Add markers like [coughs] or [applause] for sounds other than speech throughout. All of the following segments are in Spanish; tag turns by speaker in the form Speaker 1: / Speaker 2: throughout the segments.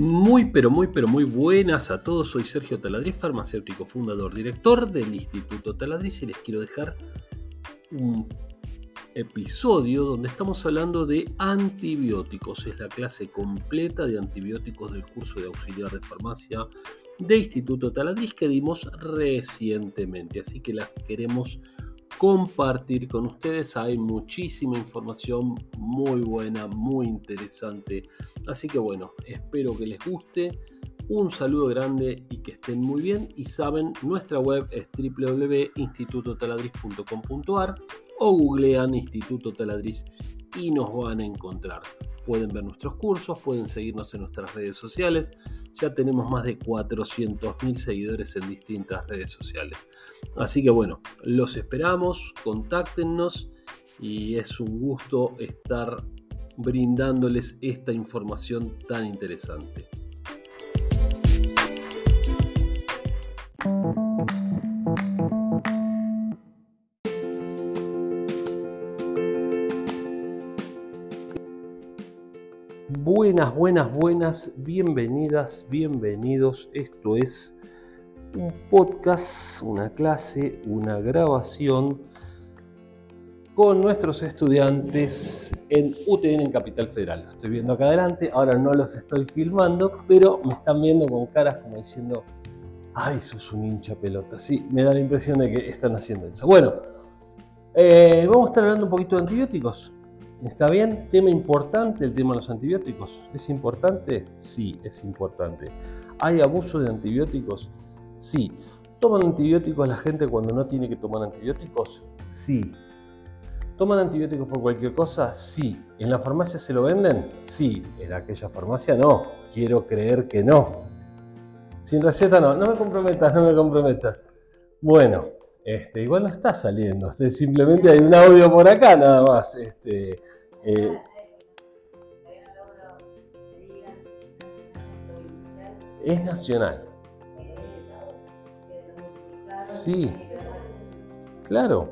Speaker 1: Muy, pero muy, pero muy buenas a todos. Soy Sergio Taladriz, farmacéutico, fundador, director del Instituto Taladriz y les quiero dejar un episodio donde estamos hablando de antibióticos. Es la clase completa de antibióticos del curso de auxiliar de farmacia de Instituto Taladriz que dimos recientemente. Así que las queremos compartir con ustedes. Hay muchísima información muy buena, muy interesante. Así que bueno, espero que les guste. Un saludo grande y que estén muy bien. Y saben, nuestra web es www.institutotaladriz.com.ar o googlean Instituto Taladriz y nos van a encontrar. Pueden ver nuestros cursos, pueden seguirnos en nuestras redes sociales. Ya tenemos más de 400.000 seguidores en distintas redes sociales. Así que bueno, los esperamos, contáctenos y es un gusto estar brindándoles esta información tan interesante. Buenas, buenas, buenas, bienvenidas, bienvenidos. Esto es un podcast, una clase, una grabación con nuestros estudiantes en UTN en Capital Federal. Estoy viendo acá adelante, ahora no los estoy filmando, pero me están viendo con caras como diciendo, ay, sos un hincha pelota. Sí, me da la impresión de que están haciendo eso. Bueno, eh, vamos a estar hablando un poquito de antibióticos. ¿Está bien? Tema importante el tema de los antibióticos. ¿Es importante? Sí, es importante. ¿Hay abuso de antibióticos? Sí. ¿Toman antibióticos la gente cuando no tiene que tomar antibióticos? Sí. ¿Toman antibióticos por cualquier cosa? Sí. ¿En la farmacia se lo venden? Sí. ¿En aquella farmacia no? Quiero creer que no. Sin receta no. No me comprometas, no me comprometas. Bueno, este, igual no está saliendo, este, [laughs] simplemente hay un audio por acá nada más. Este, eh, es nacional. Sí, claro.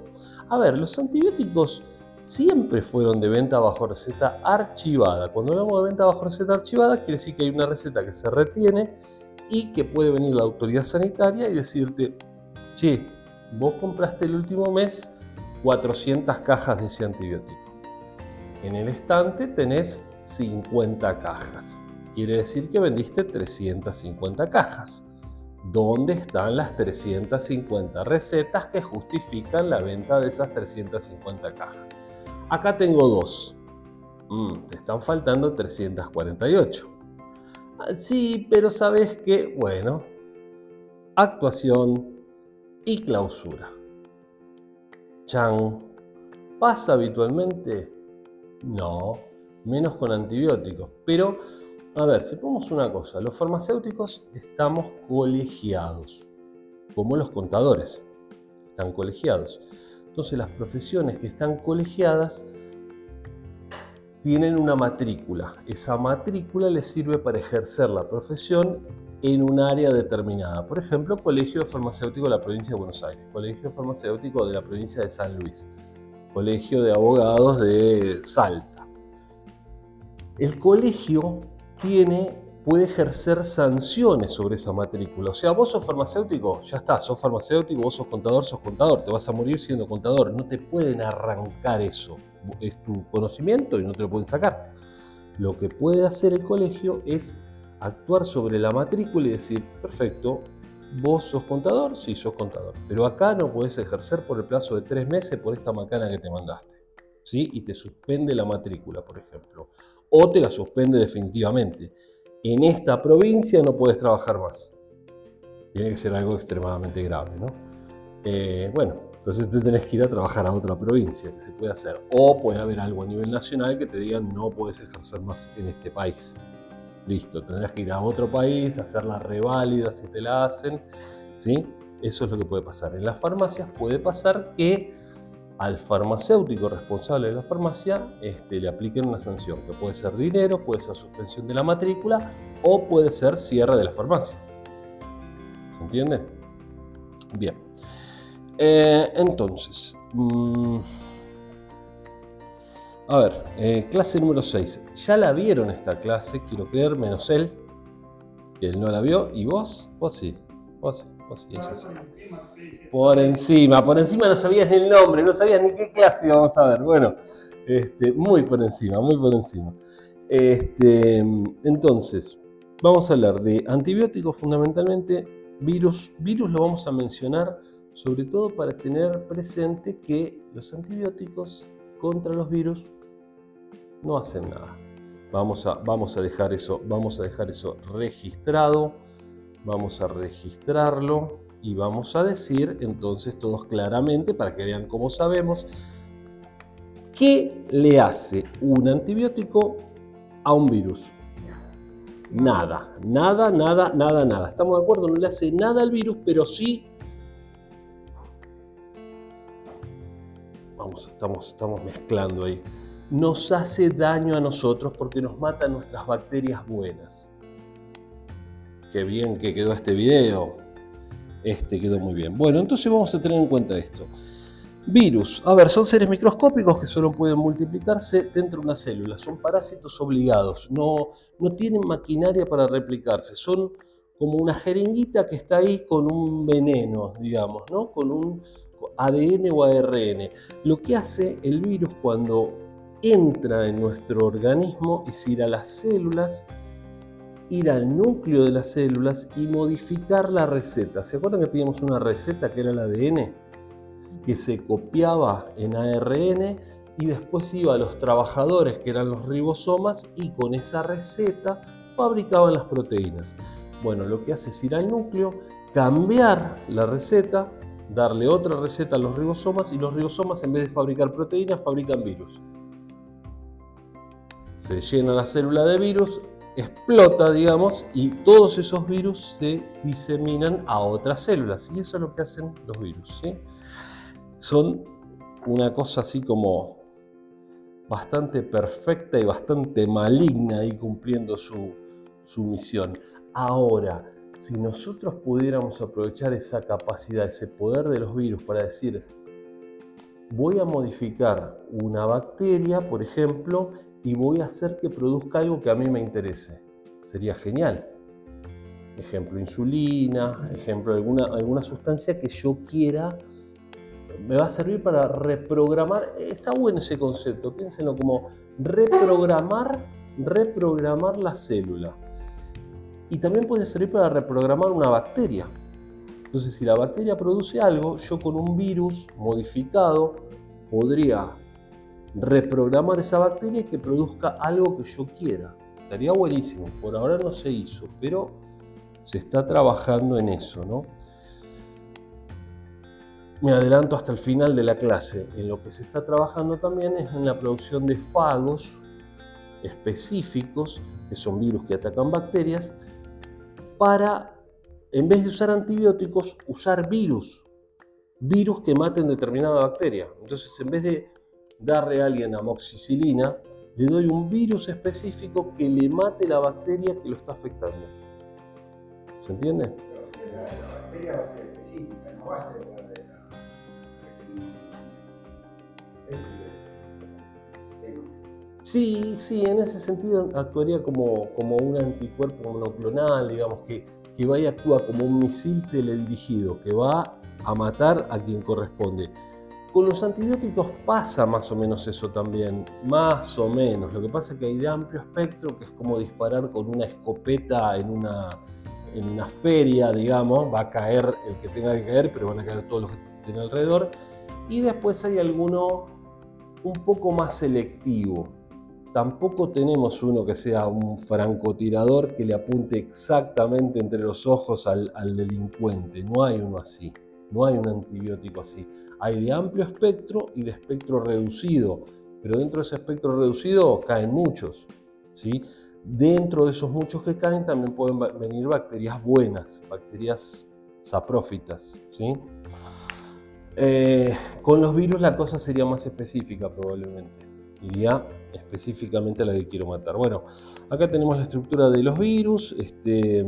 Speaker 1: A ver, los antibióticos siempre fueron de venta bajo receta archivada. Cuando hablamos de venta bajo receta archivada, quiere decir que hay una receta que se retiene y que puede venir la autoridad sanitaria y decirte, che, vos compraste el último mes 400 cajas de ese antibiótico. En el estante tenés 50 cajas. Quiere decir que vendiste 350 cajas. ¿Dónde están las 350 recetas que justifican la venta de esas 350 cajas? Acá tengo dos. Mm, te están faltando 348. Ah, sí, pero sabes que, bueno, actuación, y clausura. Chan. ¿Pasa habitualmente? No, menos con antibióticos. Pero, a ver, sepamos una cosa, los farmacéuticos estamos colegiados, como los contadores, están colegiados. Entonces las profesiones que están colegiadas tienen una matrícula. Esa matrícula les sirve para ejercer la profesión en un área determinada. Por ejemplo, Colegio Farmacéutico de la provincia de Buenos Aires, Colegio Farmacéutico de la provincia de San Luis, Colegio de Abogados de Salta. El colegio tiene, puede ejercer sanciones sobre esa matrícula. O sea, vos sos farmacéutico, ya está, sos farmacéutico, vos sos contador, sos contador, te vas a morir siendo contador. No te pueden arrancar eso. Es tu conocimiento y no te lo pueden sacar. Lo que puede hacer el colegio es actuar sobre la matrícula y decir, perfecto, vos sos contador, sí, sos contador, pero acá no podés ejercer por el plazo de tres meses por esta macana que te mandaste, ¿sí? Y te suspende la matrícula, por ejemplo, o te la suspende definitivamente. En esta provincia no puedes trabajar más. Tiene que ser algo extremadamente grave, ¿no? Eh, bueno, entonces te tenés que ir a trabajar a otra provincia que se puede hacer. O puede haber algo a nivel nacional que te digan no puedes ejercer más en este país. Listo, tendrás que ir a otro país, hacer la reválida si te la hacen. ¿sí? Eso es lo que puede pasar. En las farmacias puede pasar que al farmacéutico responsable de la farmacia este, le apliquen una sanción, que puede ser dinero, puede ser suspensión de la matrícula o puede ser cierre de la farmacia. ¿Se entiende? Bien. Eh, entonces, mm, a ver, eh, clase número 6. Ya la vieron esta clase, quiero creer, menos él. Él no la vio y vos, vos sí, vos sí, vos sí, ella sí. Por encima, por encima no sabías ni el nombre, no sabías ni qué clase íbamos a ver. Bueno, este, muy por encima, muy por encima. Este, entonces, vamos a hablar de antibióticos fundamentalmente, virus. Virus lo vamos a mencionar sobre todo para tener presente que los antibióticos contra los virus no hacen nada. Vamos a, vamos a, dejar, eso, vamos a dejar eso registrado, vamos a registrarlo y vamos a decir entonces todos claramente para que vean cómo sabemos qué le hace un antibiótico a un virus. Nada, nada, nada, nada, nada. ¿Estamos de acuerdo? No le hace nada al virus, pero sí... Estamos, estamos mezclando ahí nos hace daño a nosotros porque nos mata nuestras bacterias buenas. Qué bien que quedó este video. Este quedó muy bien. Bueno, entonces vamos a tener en cuenta esto. Virus. A ver, son seres microscópicos que solo pueden multiplicarse dentro de una célula. Son parásitos obligados. No, no tienen maquinaria para replicarse. Son como una jeringuita que está ahí con un veneno, digamos, ¿no? Con un ADN o ARN. Lo que hace el virus cuando entra en nuestro organismo es ir a las células, ir al núcleo de las células y modificar la receta. ¿Se acuerdan que teníamos una receta que era el ADN? Que se copiaba en ARN y después iba a los trabajadores que eran los ribosomas y con esa receta fabricaban las proteínas. Bueno, lo que hace es ir al núcleo, cambiar la receta, darle otra receta a los ribosomas y los ribosomas en vez de fabricar proteínas fabrican virus se llena la célula de virus, explota, digamos, y todos esos virus se diseminan a otras células. Y eso es lo que hacen los virus. Son una cosa así como bastante perfecta y bastante maligna y cumpliendo su, su misión. Ahora, si nosotros pudiéramos aprovechar esa capacidad, ese poder de los virus para decir, voy a modificar una bacteria, por ejemplo, y voy a hacer que produzca algo que a mí me interese. Sería genial. Ejemplo, insulina, ejemplo, alguna, alguna sustancia que yo quiera, me va a servir para reprogramar. Está bueno ese concepto, piénsenlo como reprogramar, reprogramar la célula. Y también puede servir para reprogramar una bacteria. Entonces, si la bacteria produce algo, yo con un virus modificado podría reprogramar esa bacteria y que produzca algo que yo quiera. Estaría buenísimo. Por ahora no se hizo, pero se está trabajando en eso, ¿no? Me adelanto hasta el final de la clase. En lo que se está trabajando también es en la producción de fagos específicos, que son virus que atacan bacterias, para, en vez de usar antibióticos, usar virus. Virus que maten determinada bacteria. Entonces, en vez de darle a alguien amoxicilina, le doy un virus específico que le mate la bacteria que lo está afectando. ¿Se entiende? La bacteria va a ser específica, no va a ser la de la Sí, sí, en ese sentido actuaría como, como un anticuerpo monoclonal, digamos, que, que va y actúa como un misil teledirigido, que va a matar a quien corresponde. Con los antibióticos pasa más o menos eso también, más o menos. Lo que pasa es que hay de amplio espectro, que es como disparar con una escopeta en una, en una feria, digamos, va a caer el que tenga que caer, pero van a caer todos los que estén alrededor. Y después hay alguno un poco más selectivo. Tampoco tenemos uno que sea un francotirador que le apunte exactamente entre los ojos al, al delincuente. No hay uno así. No hay un antibiótico así. Hay de amplio espectro y de espectro reducido, pero dentro de ese espectro reducido caen muchos. ¿sí? Dentro de esos muchos que caen también pueden venir bacterias buenas, bacterias saprófitas. ¿sí? Eh, con los virus la cosa sería más específica probablemente. Iría específicamente a la que quiero matar. Bueno, acá tenemos la estructura de los virus. Este,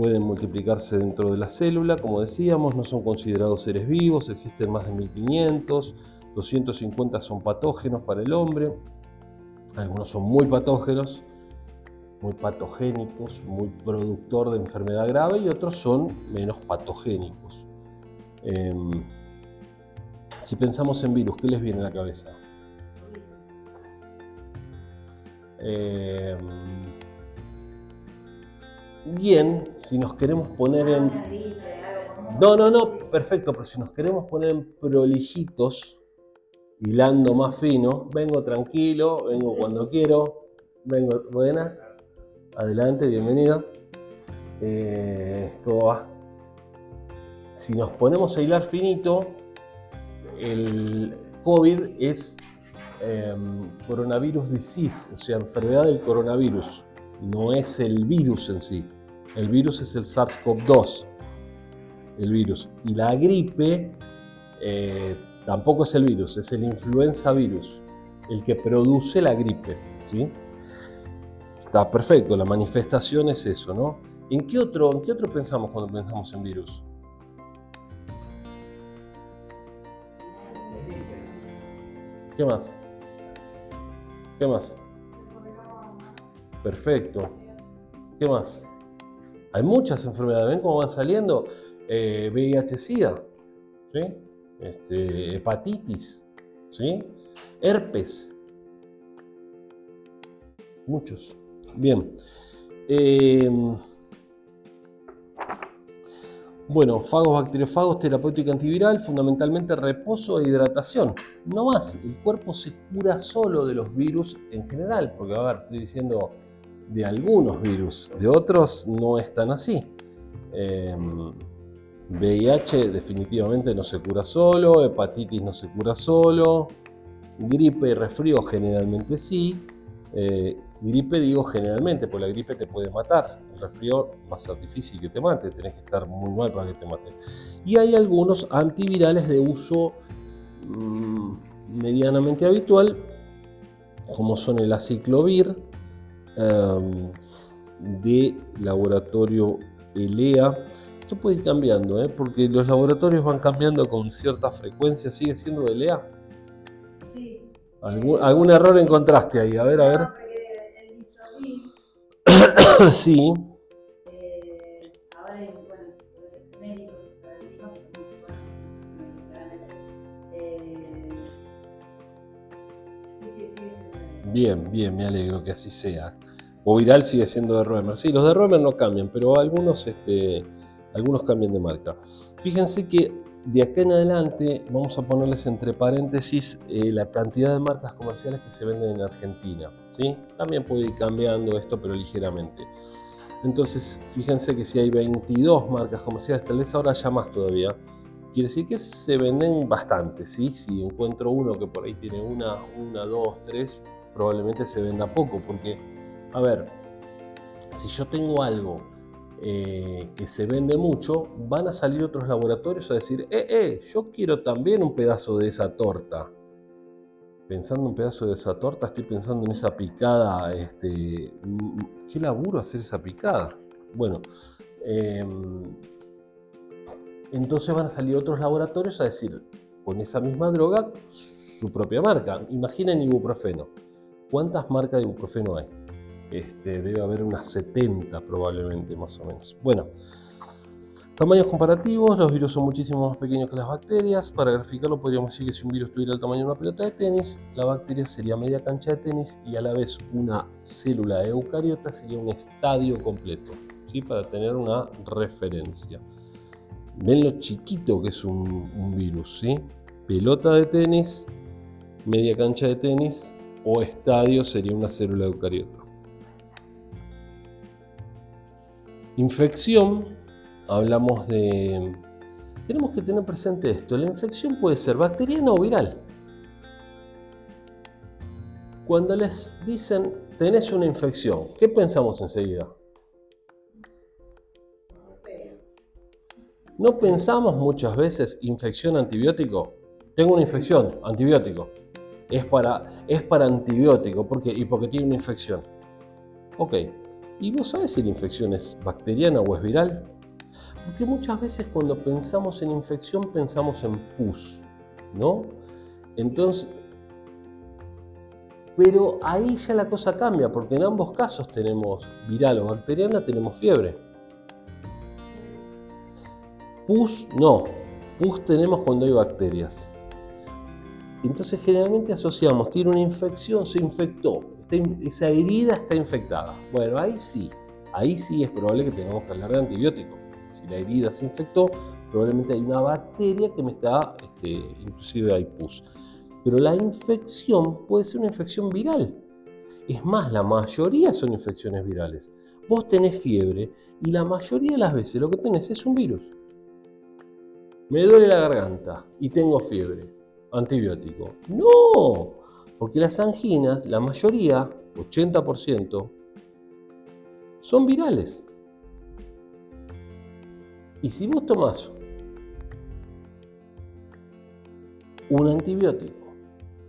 Speaker 1: Pueden multiplicarse dentro de la célula, como decíamos, no son considerados seres vivos, existen más de 1500, 250 son patógenos para el hombre, algunos son muy patógenos, muy patogénicos, muy productor de enfermedad grave y otros son menos patogénicos. Em, si pensamos en virus, ¿qué les viene a la cabeza? Em, bien, si nos queremos poner en... No, no, no, perfecto, pero si nos queremos poner en prolijitos, hilando más fino, vengo tranquilo, vengo cuando quiero, vengo buenas, adelante, bienvenida. Eh, ¿Cómo va? Si nos ponemos a hilar finito, el COVID es em, coronavirus disease, o sea, enfermedad del coronavirus. No es el virus en sí. El virus es el SARS-CoV-2, el virus. Y la gripe eh, tampoco es el virus, es el influenza virus, el que produce la gripe. ¿sí? Está perfecto, la manifestación es eso, ¿no? ¿En qué otro, en qué otro pensamos cuando pensamos en virus? ¿Qué más? ¿Qué más? Perfecto. ¿Qué más? Hay muchas enfermedades. ¿Ven cómo van saliendo? Eh, VIH-Sida, ¿sí? Este, hepatitis, ¿sí? herpes. Muchos. Bien. Eh, bueno, fagos, bacteriofagos, terapéutica antiviral, fundamentalmente reposo e hidratación. No más, el cuerpo se cura solo de los virus en general, porque a ver, estoy diciendo de algunos virus, de otros no es tan así. VIH em, definitivamente no se cura solo, hepatitis no se cura solo, gripe y resfrío generalmente sí. Eh, Gripe digo generalmente, porque la gripe te puede matar. El resfrío va a ser difícil que te mate, tenés que estar muy mal para que te mate. Y hay algunos antivirales de uso mm, medianamente habitual, como son el aciclovir em, de laboratorio ELEA. Esto puede ir cambiando, ¿eh? porque los laboratorios van cambiando con cierta frecuencia. ¿Sigue siendo de ELEA? Sí. ¿Algún, ¿Algún error encontraste ahí? A ver, a ver. [coughs] sí. Bien, bien, me alegro que así sea. O viral sigue siendo de Roemer. Sí, los de Roemer no cambian, pero algunos, este, algunos cambian de marca. Fíjense que de acá en adelante vamos a ponerles entre paréntesis eh, la cantidad de marcas comerciales que se venden en Argentina. ¿sí? También puede ir cambiando esto, pero ligeramente. Entonces, fíjense que si hay 22 marcas comerciales, tal vez ahora ya más todavía, quiere decir que se venden bastante. ¿sí? Si encuentro uno que por ahí tiene una, una, dos, tres, probablemente se venda poco, porque, a ver, si yo tengo algo eh, que se vende mucho, van a salir otros laboratorios a decir, eh, eh, yo quiero también un pedazo de esa torta. Pensando en un pedazo de esa torta, estoy pensando en esa picada, este, ¿qué laburo hacer esa picada? Bueno, em, entonces van a salir otros laboratorios a decir, con esa misma droga, su propia marca. Imaginen ibuprofeno. ¿Cuántas marcas de ibuprofeno hay? Este, debe haber unas 70 probablemente, más o menos. Bueno, tamaños comparativos, los virus son muchísimo más pequeños que las bacterias. Para graficarlo podríamos decir que si un virus tuviera el tamaño de una pelota de tenis, la bacteria sería media cancha de tenis y a la vez una célula eucariota sería un estadio completo, ¿sí? para tener una referencia. Ven lo chiquito que es un, un virus, ¿sí? pelota de tenis, media cancha de tenis o estadio sería una célula eucariota. Infección, hablamos de... Tenemos que tener presente esto, la infección puede ser bacteriana o viral. Cuando les dicen tenés una infección, ¿qué pensamos enseguida? ¿No pensamos muchas veces infección antibiótico? Tengo una infección, antibiótico. Es para, es para antibiótico, ¿por qué? Y porque tiene una infección. Ok, ¿Y vos sabés si la infección es bacteriana o es viral? Porque muchas veces cuando pensamos en infección pensamos en pus, ¿no? Entonces, Pero ahí ya la cosa cambia, porque en ambos casos tenemos viral o bacteriana, tenemos fiebre. Pus no. Pus tenemos cuando hay bacterias. Entonces generalmente asociamos, tiene una infección, se infectó, esa herida está infectada. Bueno, ahí sí, ahí sí es probable que tengamos que hablar de antibiótico. Si la herida se infectó, probablemente hay una bacteria que me está, este, inclusive hay pus. Pero la infección puede ser una infección viral. Es más, la mayoría son infecciones virales. Vos tenés fiebre y la mayoría de las veces lo que tenés es un virus. Me duele la garganta y tengo fiebre. Antibiótico. No, porque las anginas, la mayoría, 80%, son virales. Y si vos tomás un antibiótico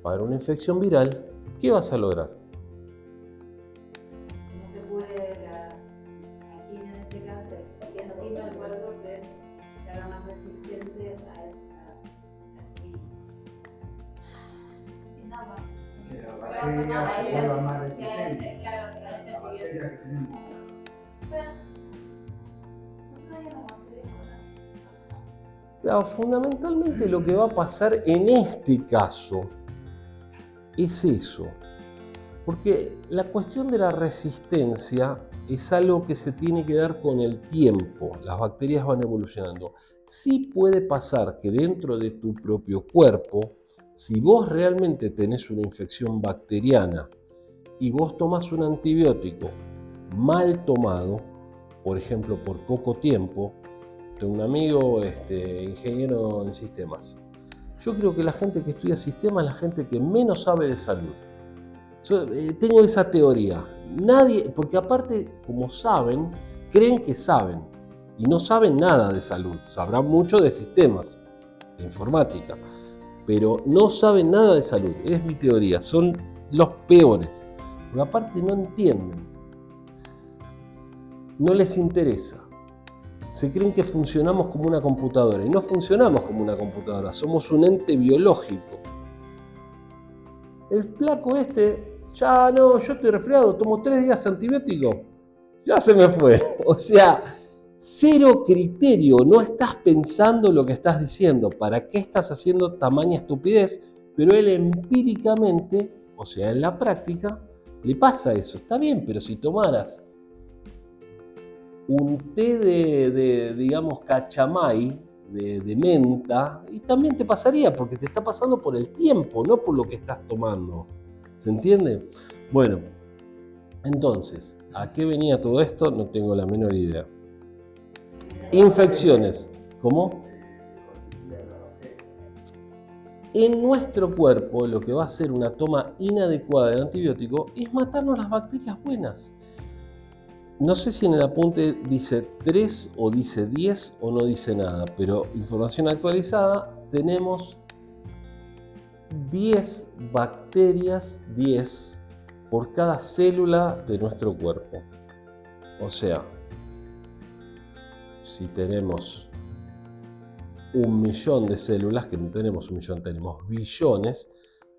Speaker 1: para una infección viral, ¿qué vas a lograr?
Speaker 2: La
Speaker 3: bacteria se vuelva más resistente.
Speaker 2: Claro, que hace
Speaker 3: La bacteria que tenemos.
Speaker 1: Claro, fundamentalmente lo que va a pasar en este caso es eso. Porque la cuestión de la resistencia es algo que se tiene que dar con el tiempo. Las bacterias van evolucionando. Sí puede pasar que dentro de tu propio cuerpo, si vos realmente tenés una infección bacteriana y vos tomás un antibiótico mal tomado, por ejemplo por poco tiempo, tengo un amigo este, ingeniero en sistemas. Yo creo que la gente que estudia sistemas es la gente que menos sabe de salud. Eh, tengo esa teoría. Nadie, porque aparte, como saben, creen que saben y no saben nada de salud. Sabrán mucho de sistemas, de informática, pero no saben nada de salud. Es mi teoría. Son los peores. Porque aparte no entienden. No les interesa se creen que funcionamos como una computadora y no funcionamos como una computadora, somos un ente biológico. El flaco este, ya no, yo estoy resfriado, tomo tres días antibiótico, ya se me fue. [laughs] O sea, cero criterio, no estás pensando lo que estás diciendo, para qué estás haciendo tamaña estupidez, pero él empíricamente, o sea, en la práctica, le pasa eso. Está bien, pero si tomaras un té de, digamos, cachamay, de, menta, y también te pasaría, porque te está pasando por el tiempo, no por lo que estás tomando. ¿Se entiende? Bueno, entonces, ¿a qué venía todo esto? No tengo la menor idea. Infecciones. ¿Cómo? En nuestro cuerpo lo que va a hacer una toma inadecuada de antibiótico es matarnos las bacterias buenas. No sé si en el apunte dice 3 o dice 10 o no dice nada, pero información actualizada, tenemos 10 bacterias, 10 por cada célula de nuestro cuerpo. O sea, si tenemos un millón de células, que no tenemos un millón, tenemos billones,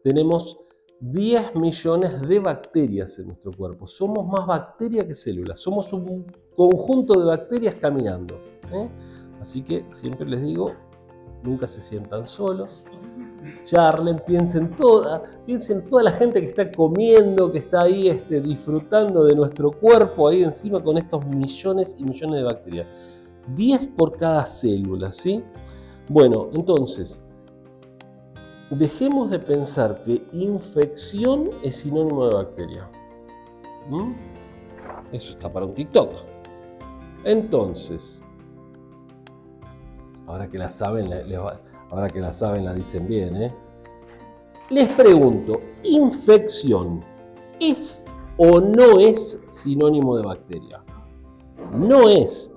Speaker 1: tenemos 10 millones de bacterias en nuestro cuerpo. Somos más bacteria que células. Somos un conjunto de bacterias caminando. ¿eh? Así que siempre les digo, nunca se sientan solos. Charlen, piensen toda, piensen toda la gente que está comiendo, que está ahí este, disfrutando de nuestro cuerpo ahí encima con estos millones y millones de bacterias. 10 por cada célula, ¿sí? Bueno, entonces, dejemos de pensar que infección es sinónimo de bacteria. ¿Mm? Eso está para un TikTok. Entonces, ahora que la saben, ahora que la saben, la dicen bien, ¿eh? Les pregunto, ¿infección es o no es sinónimo de bacteria? No es.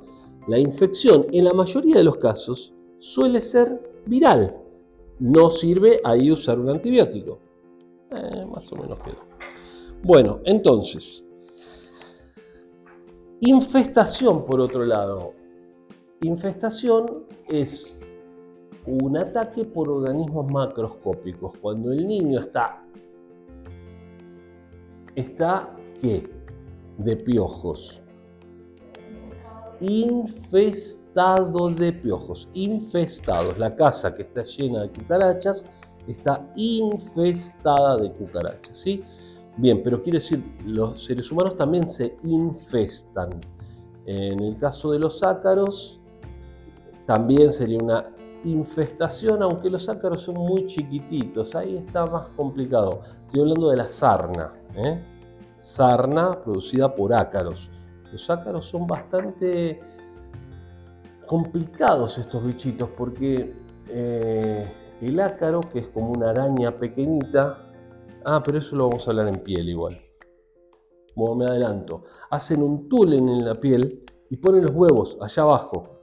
Speaker 1: La infección en la mayoría de los casos suele ser viral no sirve ahí usar un antibiótico. Eh, más o menos quedó. Bueno, entonces, infestación por otro lado. Infestación es un ataque por organismos macroscópicos. Cuando el niño está está ¿qué? De piojos. Infestado de piojos. Infestados. La casa que está llena de cucarachas está infestada de cucarachas. ¿sí? Bien, pero quiere decir, los seres humanos también se infestan. En el caso de los ácaros, también sería una infestación, aunque los ácaros son muy chiquititos, ahí está más complicado. Estoy hablando de la sarna, ¿eh? sarna producida por ácaros. Los ácaros son bastante complicados estos bichitos porque eh, el ácaro, que es como una araña pequeñita, ah, pero eso lo vamos a hablar en piel igual. Bueno, me adelanto. Hacen un túnel en la piel y ponen los huevos allá abajo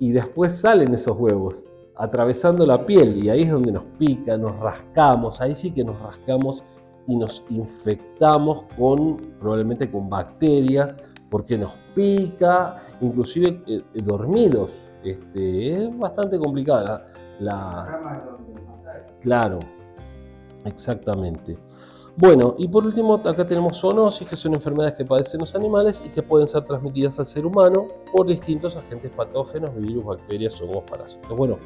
Speaker 1: y después salen esos huevos atravesando la piel y ahí es donde nos pica, nos rascamos, ahí sí que nos rascamos y nos infectamos con probablemente con bacterias porque nos pica, inclusive eh, dormidos. Este, es bastante complicada la, claro, exactamente. Bueno, y por último, acá tenemos zoonosis, que son enfermedades que padecen los animales y que pueden ser transmitidas al ser humano por distintos agentes patógenos, virus, bacterias, hongos, parásitos. Bueno,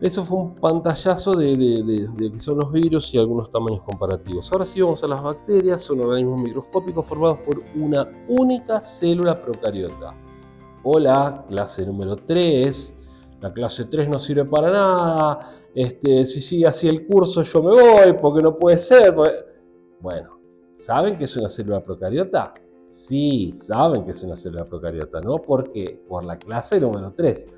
Speaker 1: eso fue un pantallazo de, qué son los virus y algunos tamaños comparativos. Ahora sí vamos a las bacterias, son organismos microscópicos formados por una única célula procariota. Hola, clase número 3. La clase 3 no sirve para nada este, si sigue así el curso yo me voy, porque no puede ser. Bueno, ¿saben que es una célula procariota? Sí, saben que es una célula procariota, ¿no? Porque por la clase número 3.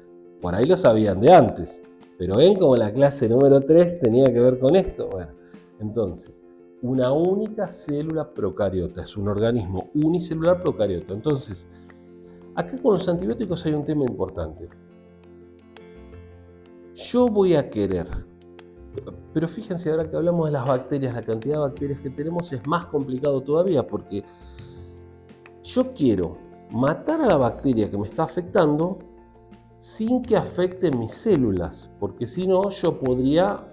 Speaker 1: Por ahí lo sabían de antes. Pero ven como la clase número 3 tenía que ver con esto. Bueno, entonces, una única célula procariota, es un organismo unicelular procariota. Entonces, acá con los antibióticos hay un tema importante yo voy a querer. Pero fíjense, ahora que hablamos de las bacterias, la cantidad de bacterias que tenemos es más complicado todavía porque yo quiero matar a la bacteria que me está afectando sin que afecte mis células, porque si no yo podría,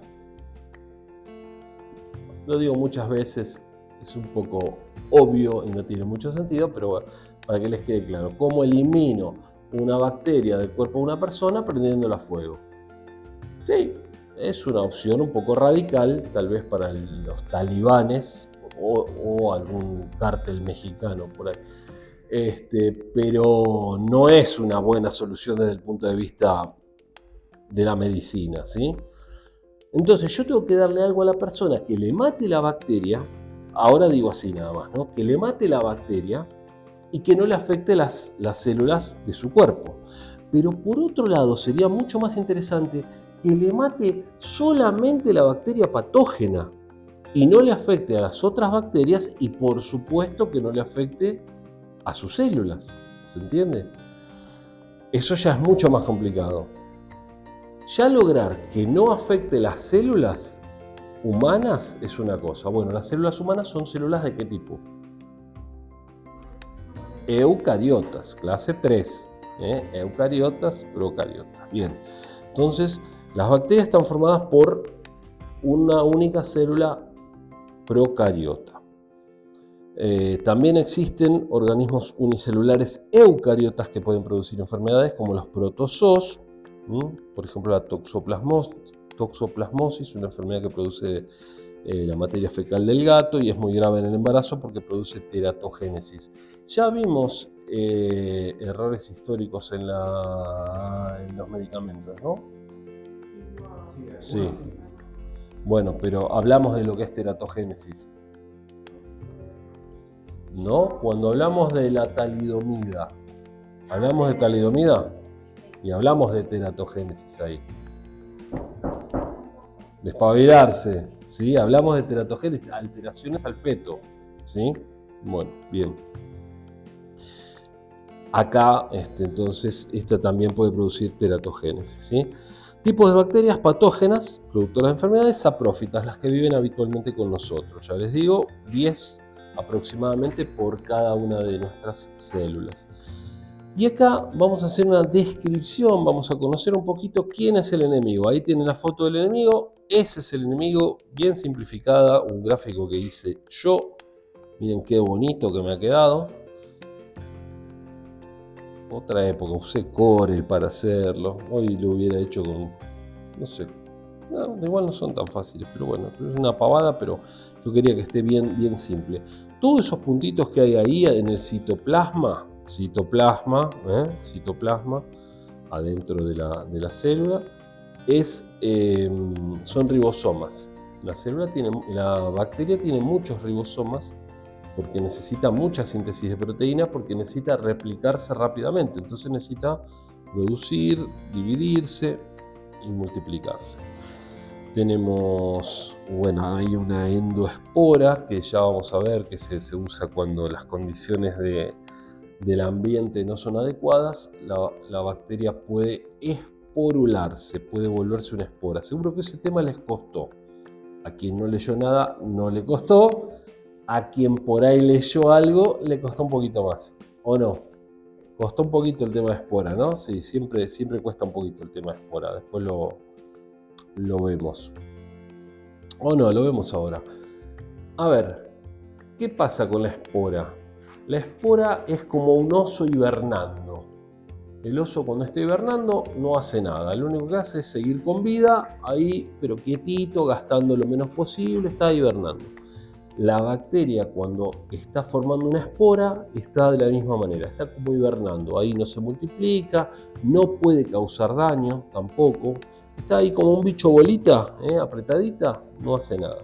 Speaker 1: lo digo muchas veces, es un poco obvio y no tiene mucho sentido, pero bueno, para que les quede claro, ¿cómo elimino una bacteria del cuerpo de una persona prendiéndola a fuego? Sí, es una opción un poco radical, tal vez para los talibanes o, algún cártel mexicano por ahí. Este, pero no es una buena solución desde el punto de vista de la medicina, ¿sí? Entonces yo tengo que darle algo a la persona que le mate la bacteria, ahora digo así nada más, ¿no? Que le mate la bacteria y que no le afecte las, las células de su cuerpo. Pero por otro lado sería mucho más interesante que le mate solamente la bacteria patógena y no le afecte a las otras bacterias y por supuesto que no le afecte a sus células. ¿Se entiende? Eso ya es mucho más complicado. Ya lograr que no afecte las células humanas es una cosa. Bueno, las células humanas son células de qué tipo? Eucariotas, clase 3. ¿eh? Eucariotas, procariotas. Bien, entonces las bacterias están formadas por una única célula procariota. Eh, también existen organismos unicelulares eucariotas que pueden producir enfermedades como los protozoos, por ejemplo la toxoplasmosis, una enfermedad que produce eh, la materia fecal del gato y es muy grave en el embarazo porque produce teratogénesis. Ya vimos eh, errores históricos en, en los medicamentos, ¿no? Sí. Bueno, pero hablamos de lo que es teratogénesis. ¿No? Cuando hablamos de la talidomida, hablamos de talidomida y hablamos de teratogénesis ahí. Despabilarse, ¿sí? Hablamos de teratogénesis, alteraciones al feto, ¿sí? Bueno, bien. Acá, este, entonces, esto también puede producir teratogénesis, ¿sí? Tipos de bacterias patógenas, productoras de enfermedades, saprófitas, las que viven habitualmente con nosotros. Ya les digo, 10 aproximadamente por cada una de nuestras células. Y acá vamos a hacer una descripción, vamos a conocer un poquito quién es el enemigo. Ahí tienen la foto del enemigo, ese es el enemigo, bien simplificada, un gráfico que hice yo, Miren qué bonito que me ha quedado. Otra época, usé Corel para hacerlo. Hoy lo hubiera hecho con, no sé, igual no son tan fáciles, pero bueno, es una pavada, pero yo quería que esté bien, bien simple. Todos esos puntitos que hay ahí en el citoplasma, citoplasma, ¿eh? citoplasma, adentro de la, célula, em, son ribosomas. La, célula tiene, la bacteria tiene muchos ribosomas porque necesita mucha síntesis de proteína, porque necesita replicarse rápidamente. Entonces necesita producir, dividirse y multiplicarse. Tenemos, bueno, hay una endoespora que ya vamos a ver que se, usa cuando las condiciones del ambiente no son adecuadas. La, bacteria puede esporularse, puede volverse una espora. Seguro que ese tema les costó. A quien no leyó nada, no le costó. A quien por ahí leyó algo, le costó un poquito más. ¿O no? Costó un poquito el tema de espora, ¿no? Sí, siempre, siempre cuesta un poquito el tema de espora. Después lo, lo vemos. O no, lo vemos ahora. A ver, ¿qué pasa con la espora? La espora es como un oso hibernando. El oso cuando está hibernando no hace nada, lo único que hace es seguir con vida ahí, pero quietito, gastando lo menos posible, está hibernando. La bacteria cuando está formando una espora está de la misma manera, está como hibernando, ahí no se multiplica, no puede causar daño tampoco, está ahí como un bicho bolita, ¿eh? apretadita, no hace nada.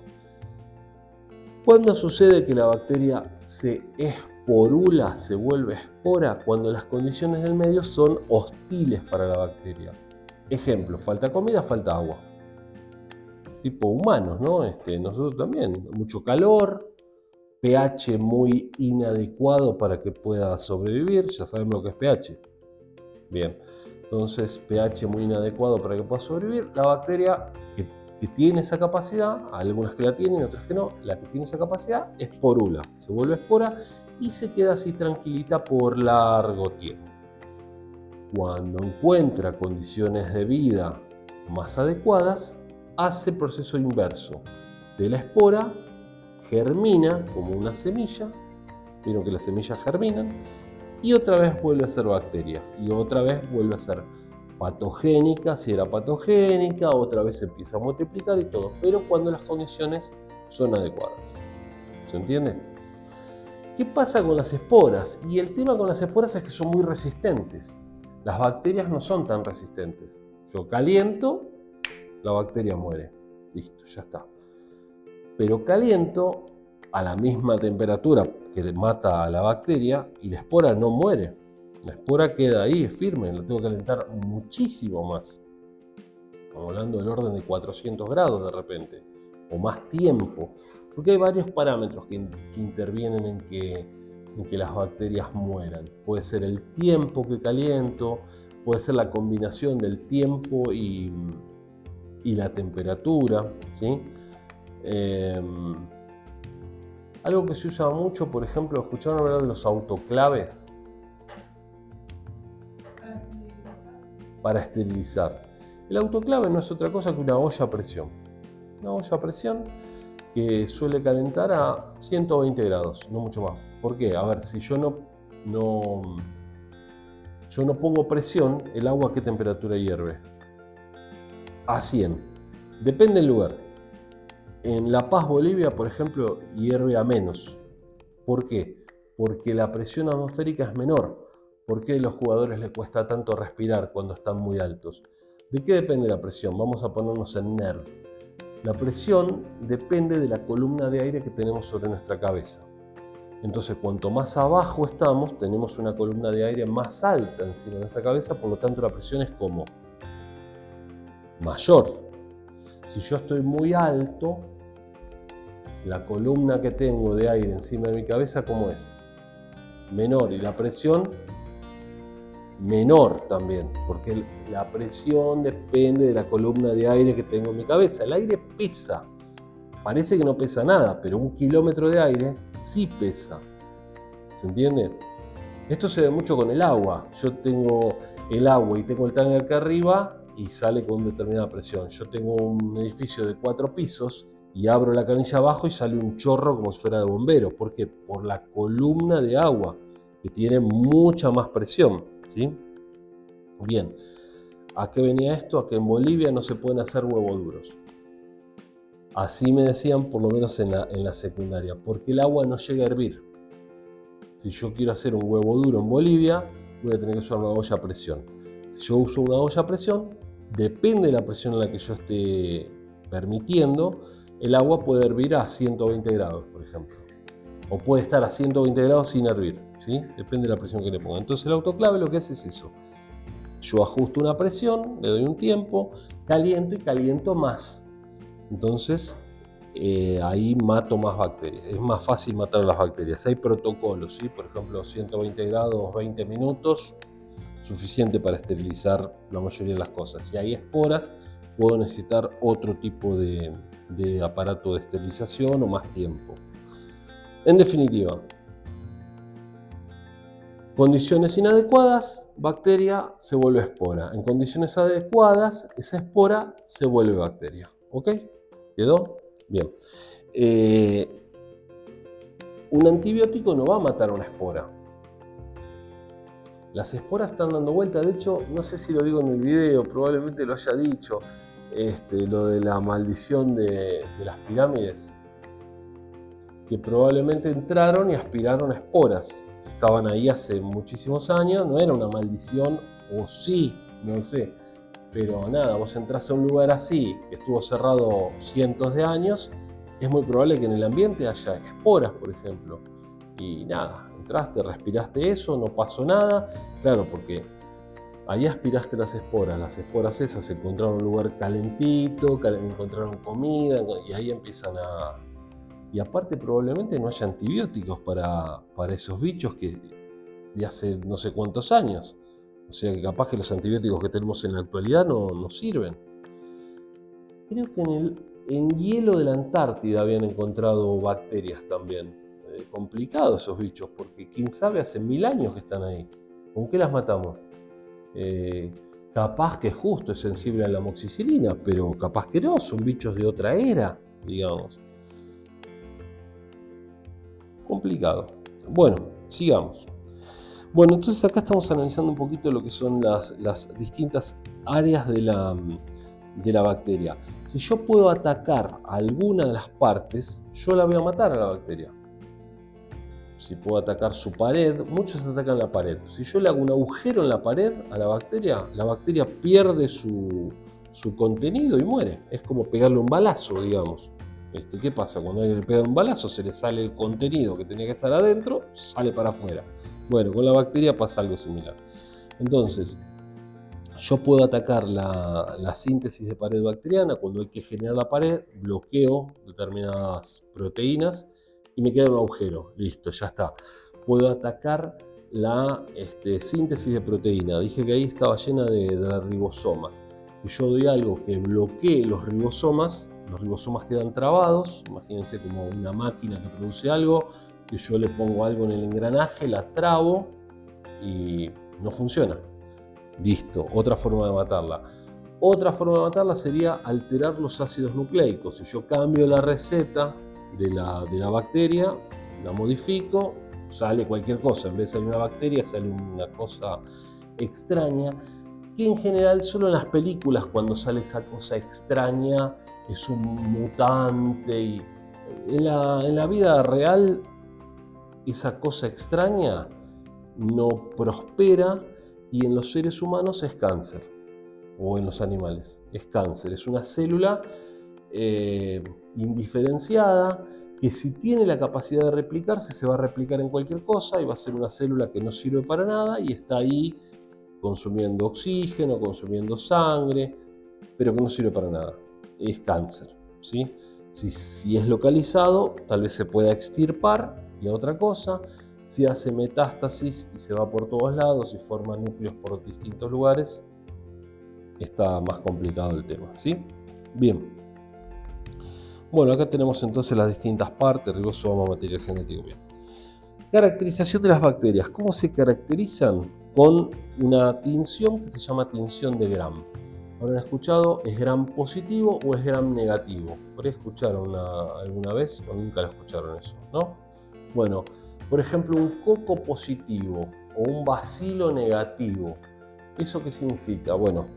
Speaker 1: ¿Cuándo sucede que la bacteria se esporula, se vuelve espora? Cuando las condiciones del medio son hostiles para la bacteria. Ejemplo, falta comida, falta agua. Tipo humanos, ¿no? Este, nosotros también, mucho calor, pH muy inadecuado para que pueda sobrevivir, ya sabemos lo que es pH. Bien, entonces pH muy inadecuado para que pueda sobrevivir. La bacteria que, tiene esa capacidad, algunas que la tienen, otras que no, la que tiene esa capacidad esporula, se vuelve espora y se queda así tranquilita por largo tiempo. Cuando encuentra condiciones de vida más adecuadas, hace el proceso inverso. De la espora germina como una semilla, vieron que las semillas germinan, y otra vez vuelve a ser bacteria y otra vez vuelve a ser patogénica, si era patogénica, otra vez empieza a multiplicar y todo, pero cuando las condiciones son adecuadas. ¿Se entiende? ¿Qué pasa con las esporas? Y el tema con las esporas es que son muy resistentes. Las bacterias no son tan resistentes. Yo caliento, la bacteria muere. Listo, ya está. Pero caliento a la misma temperatura que mata a la bacteria y la espora no muere. La espora queda ahí, es firme, la tengo que calentar muchísimo más. Estamos hablando del orden de 400 grados de repente, o más tiempo, porque hay varios parámetros que, intervienen en que, las bacterias mueran. Puede ser el tiempo que caliento, puede ser la combinación del tiempo y, la temperatura, ¿sí? Em, algo que se usa mucho, por ejemplo, ¿escucharon hablar de los autoclaves? Para esterilizar. El autoclave no es otra cosa que una olla a presión. Una olla a presión que suele calentar a 120 grados, no mucho más. ¿Por qué? A ver, si yo no, no, yo no pongo presión, ¿el agua a qué temperatura hierve? A 100. Depende del lugar. En La Paz, Bolivia, por ejemplo, hierve a menos. ¿Por qué? Porque la presión atmosférica es menor. ¿Por qué a los jugadores les cuesta tanto respirar cuando están muy altos? ¿De qué depende la presión? Vamos a ponernos en NERD. La presión depende de la columna de aire que tenemos sobre nuestra cabeza. Entonces, cuanto más abajo estamos, tenemos una columna de aire más alta encima de nuestra cabeza, por lo tanto la presión es como mayor. Si yo estoy muy alto, la columna que tengo de aire encima de mi cabeza, ¿cómo es? Menor. Y la presión, menor también, porque la presión depende de la columna de aire que tengo en mi cabeza. El aire pesa. Parece que no pesa nada, pero un kilómetro de aire sí pesa. ¿Se entiende? Esto se ve mucho con el agua. Yo tengo el agua y tengo el tanque acá arriba y sale con determinada presión. Yo tengo un edificio de cuatro pisos y abro la canilla abajo y sale un chorro como si fuera de bombero. ¿Por qué? Por la columna de agua, que tiene mucha más presión. ¿sí? Bien, ¿a qué venía esto? A que en Bolivia no se pueden hacer huevos duros. Así me decían, por lo menos en la, en la secundaria, porque el agua no llega a hervir. Si yo quiero hacer un huevo duro en Bolivia, voy a tener que usar una olla a presión. Si yo uso una olla a presión, depende de la presión en la que yo esté permitiendo, el agua puede hervir a 120 grados, por ejemplo. O puede estar a 120 grados sin hervir, ¿sí? Depende de la presión que le ponga. Entonces el autoclave lo que hace es eso. Yo ajusto una presión, le doy un tiempo, caliento y caliento más. Entonces eh, ahí mato más bacterias. Es más fácil matar las bacterias. Hay protocolos, ¿sí? por ejemplo, 120 grados, 20 minutos, suficiente para esterilizar la mayoría de las cosas. Si hay esporas, puedo necesitar otro tipo de, aparato de esterilización o más tiempo. En definitiva, condiciones inadecuadas, bacteria se vuelve espora. En condiciones adecuadas, esa espora se vuelve bacteria. ¿Ok? ¿Quedó? Bien. Eh, un antibiótico no va a matar una espora. Las esporas están dando vuelta, de hecho, no sé si lo digo en el video, probablemente lo haya dicho, este, lo de la maldición de, las pirámides, que probablemente entraron y aspiraron esporas, que estaban ahí hace muchísimos años, no era una maldición, o sí, no sé, pero nada, vos entras a un lugar así, que estuvo cerrado cientos de años, es muy probable que en el ambiente haya esporas, por ejemplo. Y nada, entraste, respiraste eso, no pasó nada. Claro, porque ahí aspiraste las esporas. Las esporas esas encontraron un lugar calentito, encontraron comida y ahí empiezan a... Y aparte probablemente no haya antibióticos para, para esos bichos que de hace no sé cuántos años. O sea que capaz que los antibióticos que tenemos en la actualidad no, no sirven. Creo que en, el, en hielo de la Antártida habían encontrado bacterias también. Eh, complicados esos bichos, porque quién sabe, hace mil años que están ahí. ¿Con qué las matamos? Eh, capaz que justo es sensible a la moxicilina, pero capaz que no, son bichos de otra era, digamos. Complicado. Bueno, sigamos. Bueno, entonces acá estamos analizando un poquito lo que son las, distintas áreas de la, de la bacteria. Si yo puedo atacar alguna de las partes, yo la voy a matar a la bacteria. Si puedo atacar su pared, muchos atacan la pared. Si yo le hago un agujero en la pared a la bacteria, la bacteria pierde su, su contenido y muere. Es como pegarle un balazo, digamos. Este, ¿Qué pasa? Cuando alguien le pega un balazo, se le sale el contenido que tenía que estar adentro, sale para afuera. Bueno, con la bacteria pasa algo similar. Entonces, yo puedo atacar la, síntesis de pared bacteriana cuando hay que generar la pared, bloqueo determinadas proteínas y me queda un agujero. Listo, ya está. Puedo atacar la este, síntesis de proteína. Dije que ahí estaba llena de, de ribosomas. Si yo doy algo que bloquee los ribosomas, los ribosomas quedan trabados. Imagínense como una máquina que produce algo que yo le pongo algo en el engranaje, la trabo y no funciona. Listo, otra forma de matarla. Otra forma de matarla sería alterar los ácidos nucleicos. Si yo cambio la receta de la, de la bacteria, la modifico, sale cualquier cosa. En vez de salir una bacteria, sale una cosa extraña. Que en general solo en las películas cuando sale esa cosa extraña es un mutante y en la, en la vida real esa cosa extraña no prospera y en los seres humanos es cáncer, o en los animales, es cáncer, es una célula eh, indiferenciada que si tiene la capacidad de replicarse se va a replicar en cualquier cosa y va a ser una célula que no sirve para nada y está ahí consumiendo oxígeno, consumiendo sangre, pero que no sirve para nada. Es cáncer. ¿sí? Si, si es localizado, tal vez se pueda extirpar y otra cosa. Si hace metástasis y se va por todos lados y forma núcleos por distintos lugares, está más complicado el tema, ¿sí? Bien. Bueno, acá tenemos entonces las distintas partes, ribosoma, material genético. Bien. Caracterización de las bacterias. ¿Cómo se caracterizan? Con una tinción que se llama tinción de Gram. habrán escuchado, ¿es gram positivo o es gram negativo? ¿Por ahí escucharon alguna vez o nunca lo escucharon eso? ¿no? Bueno, por ejemplo, un coco positivo o un bacilo negativo. ¿Eso qué significa? Bueno,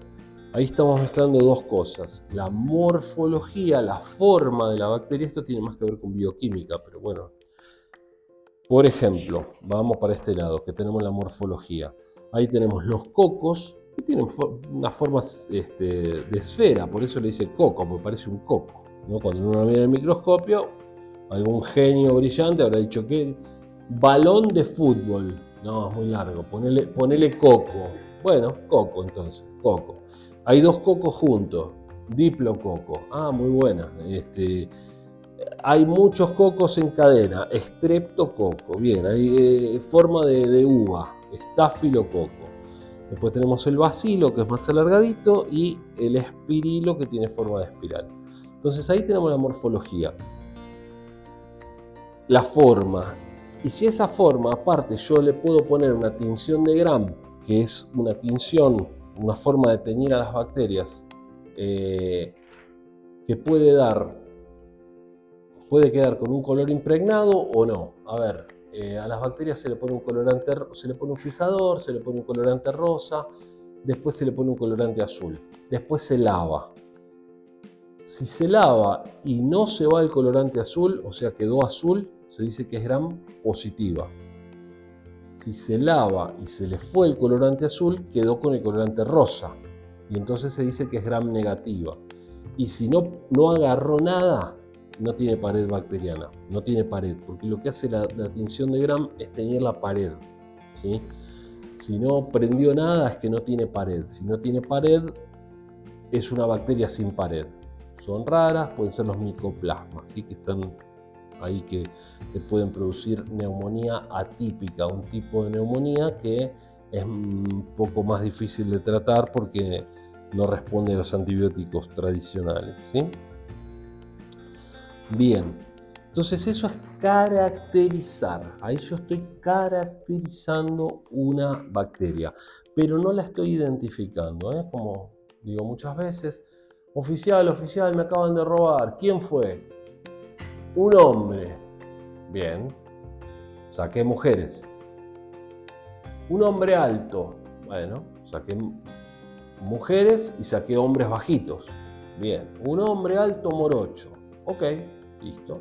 Speaker 1: ahí estamos mezclando dos cosas. La morfología, la forma de la bacteria, esto tiene más que ver con bioquímica, pero bueno. Por ejemplo, vamos para este lado, que tenemos la morfología. Ahí tenemos los cocos, que tienen una forma este, de esfera, por eso le dice coco, porque parece un coco. ¿no? Cuando uno mira el microscopio, algún genio brillante habrá dicho que balón de fútbol. No, es muy largo, ponele, ponele coco. Bueno, coco entonces, coco. Hay dos cocos juntos, diplococo. Ah, muy buena. Este, hay muchos cocos en cadena, estreptococo. Bien, hay eh, forma de, uva, estafilococo. Después tenemos el bacilo, que es más alargadito, y el espirilo, que tiene forma de espiral. Entonces ahí tenemos la morfología. La forma. Y si esa forma, aparte, yo le puedo poner una tinción de Gram, que es una tinción, una forma de teñir a las bacterias, eh, que puede dar, puede quedar con un color impregnado o no. A ver, eh, a las bacterias se le pone un colorante, se le pone un fijador, se le pone un colorante rosa, después se le pone un colorante azul, después se lava. Si se lava y no se va el colorante azul, o sea, quedó azul, se dice que es gram positiva. Si se lava y se le fue el colorante azul, quedó con el colorante rosa. Y entonces se dice que es gram negativa. Y si no, no agarró nada, no tiene pared bacteriana, no tiene pared, porque lo que hace la, tinción de Gram es tener la pared. ¿sí? Si no prendió nada es que no tiene pared. Si no tiene pared es una bacteria sin pared. Son raras, pueden ser los micoplasmas, ¿sí? que están ahí que, pueden producir neumonía atípica, un tipo de neumonía que es un poco más difícil de tratar porque no responde a los antibióticos tradicionales. ¿sí? Bien, entonces eso es caracterizar. Ahí yo estoy caracterizando una bacteria, pero no la estoy identificando. ¿eh? Como digo muchas veces, oficial, oficial, me acaban de robar. ¿Quién fue? Un hombre. Bien, saqué mujeres. Un hombre alto. Bueno, saqué mujeres y saqué hombres bajitos. Bien, un hombre alto morocho. Ok, listo.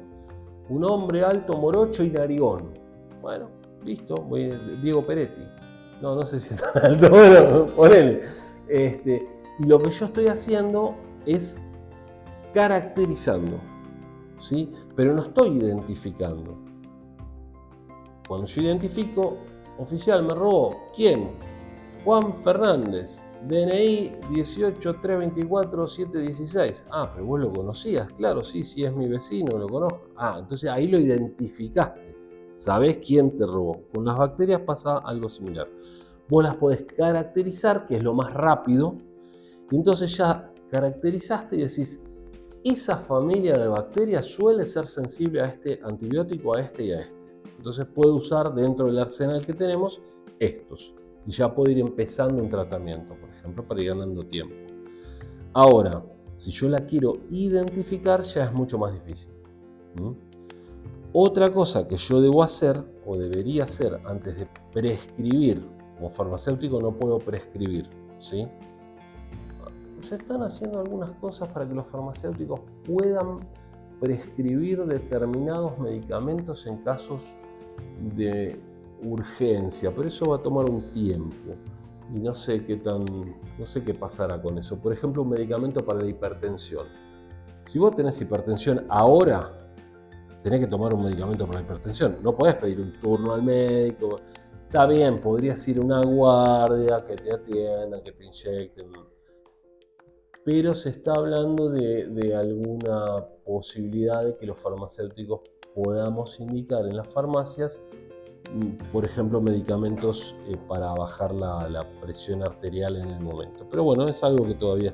Speaker 1: Un hombre alto, morocho y narigón. Bueno, listo. Diego Peretti. No, no sé si está alto, [laughs] bueno, ponele. Este, y lo que yo estoy haciendo es caracterizando, ¿sí? Pero no estoy identificando. Cuando yo identifico, oficial me robó, ¿quién? Juan Fernández. DNI 18324-716. Ah, pero vos lo conocías, claro, sí, sí es mi vecino, lo conozco. Ah, entonces ahí lo identificaste. Sabés quién te robó. Con las bacterias pasa algo similar. Vos las podés caracterizar, que es lo más rápido. Y entonces ya caracterizaste y decís, esa familia de bacterias suele ser sensible a este antibiótico, a este y a este. Entonces puedo usar dentro del arsenal que tenemos estos y ya puedo ir empezando un tratamiento, por ejemplo, para ir ganando tiempo. Ahora, si yo la quiero identificar, ya es mucho más difícil. Otra cosa que yo debo hacer o debería hacer antes de prescribir, como farmacéutico no puedo prescribir, ¿sí? Se están haciendo algunas cosas para que los farmacéuticos puedan prescribir determinados medicamentos en casos de urgencia, pero eso va a tomar un tiempo y no sé qué tan, no sé qué pasará con eso. Por ejemplo, un medicamento para la hipertensión. Si vos tenés hipertensión ahora, tenés que tomar un medicamento para la hipertensión. No podés pedir un turno al médico. Está bien, podrías ir a una guardia que te atiendan, que te inyecten. Pero se está hablando de, alguna posibilidad de que los farmacéuticos podamos indicar en las farmacias por ejemplo, medicamentos eh, para bajar la, presión arterial en el momento. Pero bueno, es algo que todavía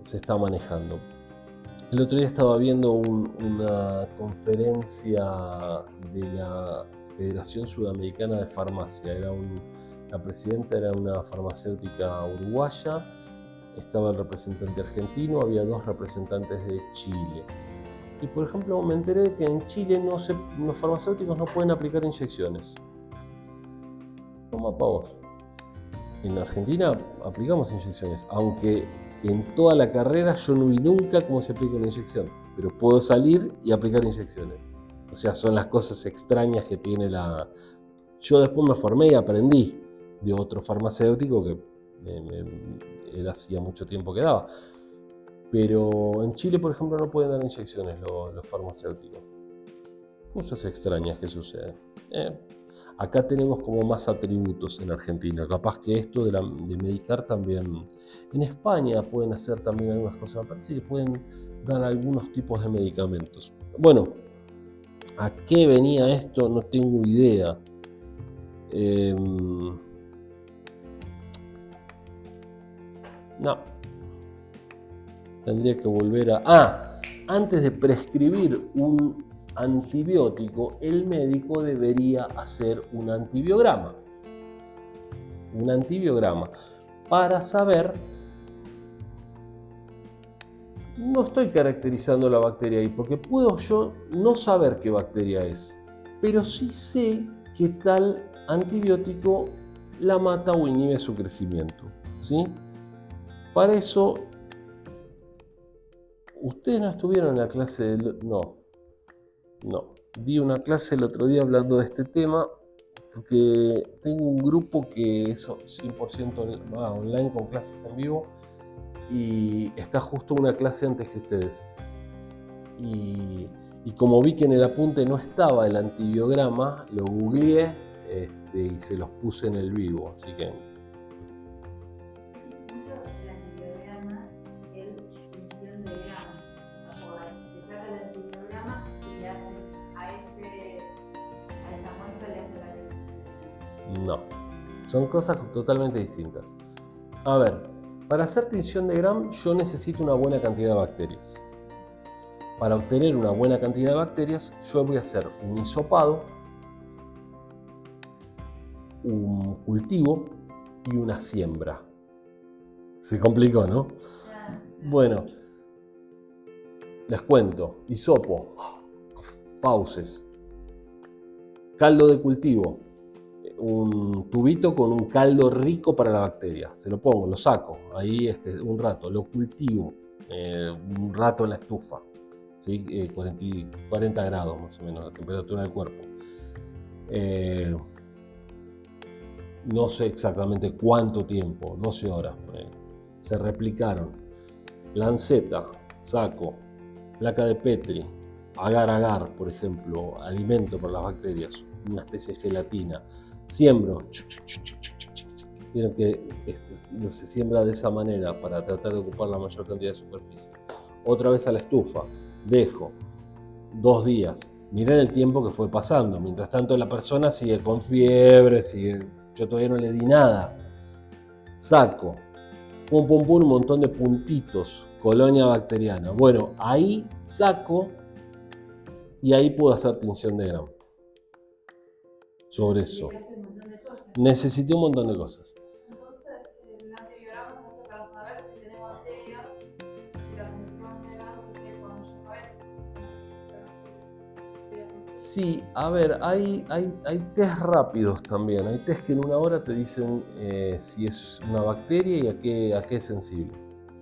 Speaker 1: se está manejando. El otro día estaba viendo una conferencia de la Federación Sudamericana de Farmacia. Era la presidenta era una farmacéutica uruguaya estaba el representante argentino, había dos representantes de Chile. Y por ejemplo, me enteré que en Chile los farmacéuticos no pueden aplicar inyecciones. Toma para vos. En Argentina aplicamos inyecciones, aunque en toda la carrera yo no vi nunca cómo se aplica una inyección, pero puedo salir y aplicar inyecciones. O sea, son las cosas extrañas que tiene la... Yo después me formé y aprendí de otro farmacéutico que hacía mucho tiempo que daba. Pero en Chile, por ejemplo, no pueden dar inyecciones los, farmacéuticos. Cosas extrañas que suceden. Eh, acá tenemos como más atributos en Argentina. Capaz que esto de, de, medicar también. En España pueden hacer también algunas cosas. Me parece que pueden dar algunos tipos de medicamentos. Bueno, ¿a qué venía esto? No tengo idea. Eh, No. Tendría que volver a... Ah, antes de prescribir un antibiótico, el médico debería hacer un antibiograma. Un antibiograma para saber... No estoy caracterizando la bacteria ahí, porque puedo yo no saber qué bacteria es, pero sí sé que tal antibiótico la mata o inhibe su crecimiento. ¿sí? Para eso, ustedes no estuvieron en la clase del... No, no. Di una clase el otro día hablando de este tema porque tengo un grupo que es 100% online con clases en vivo y está justo una clase antes que ustedes. Y, como vi que en el apunte no estaba el antibiograma, lo googleé este, y se los puse en el vivo. Así que No, son cosas totalmente distintas. A ver, para hacer tinción de Gram yo necesito una buena cantidad de bacterias. Para obtener una buena cantidad de bacterias yo voy a hacer un hisopado, un cultivo y una siembra. Se complicó, ¿no? Bueno, les cuento, hisopo, fauces, caldo de cultivo, un tubito con un caldo rico para la bacteria. Se lo pongo, lo saco ahí este, un rato, lo cultivo eh, un rato en la estufa, ¿sí? 40, eh, 40, grados más o menos la temperatura del cuerpo. Eh, no sé exactamente cuánto tiempo, 12 horas. Se replicaron. Lanceta, saco, placa de Petri, agar agar, por ejemplo, alimento para las bacterias, una especie de gelatina siembro. Vieron que se siembra de esa manera para tratar de ocupar la mayor cantidad de superficie. Otra vez a la estufa, dejo dos días. Miren el tiempo que fue pasando. Mientras tanto la persona sigue con fiebre, sigue... yo todavía no le di nada. Saco, pum pum pum, un montón de puntitos, colonia bacteriana. Bueno, ahí saco y ahí puedo hacer tinción de gramo sobre eso. Necesité un montón de cosas. Sí, a ver, hay, hay, hay test rápidos también. Hay test que en una hora te dicen eh, si es una bacteria y a qué, a qué es sensible.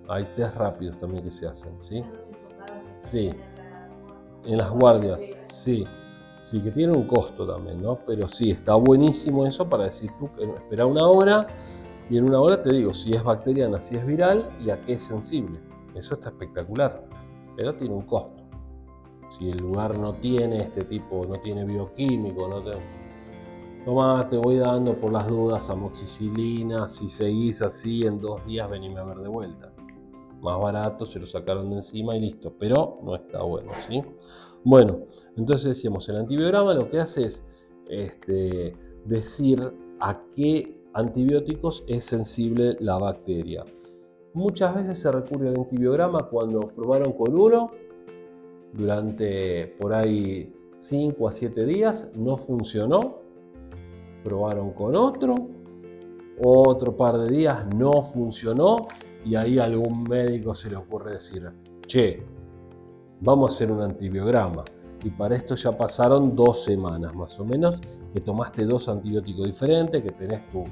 Speaker 1: Hay test rápidos también que se hacen, ¿sí? Sí. En las guardias, sí. Sí, que tiene un costo también, ¿no? Pero sí, está buenísimo eso para decir tú que espera una hora y en una hora te digo si es bacteriana, si es viral y a qué es sensible. Eso está espectacular, pero tiene un costo. Si el lugar no tiene este tipo, no tiene bioquímico, no te... Toma, te voy dando por las dudas amoxicilina, si seguís así en dos días venime a ver de vuelta. Más barato, se lo sacaron de encima y listo, pero no está bueno, ¿sí? Bueno, entonces decíamos, el antibiograma lo que hace es este, decir a qué antibióticos es sensible la bacteria. Muchas veces se recurre al antibiograma cuando probaron con uno durante por ahí 5 a 7 días, no funcionó, probaron con otro, otro par de días no funcionó y ahí a algún médico se le ocurre decir, che, vamos a hacer un antibiograma. Y para esto ya pasaron dos semanas más o menos, que tomaste dos antibióticos diferentes, que tenés tu,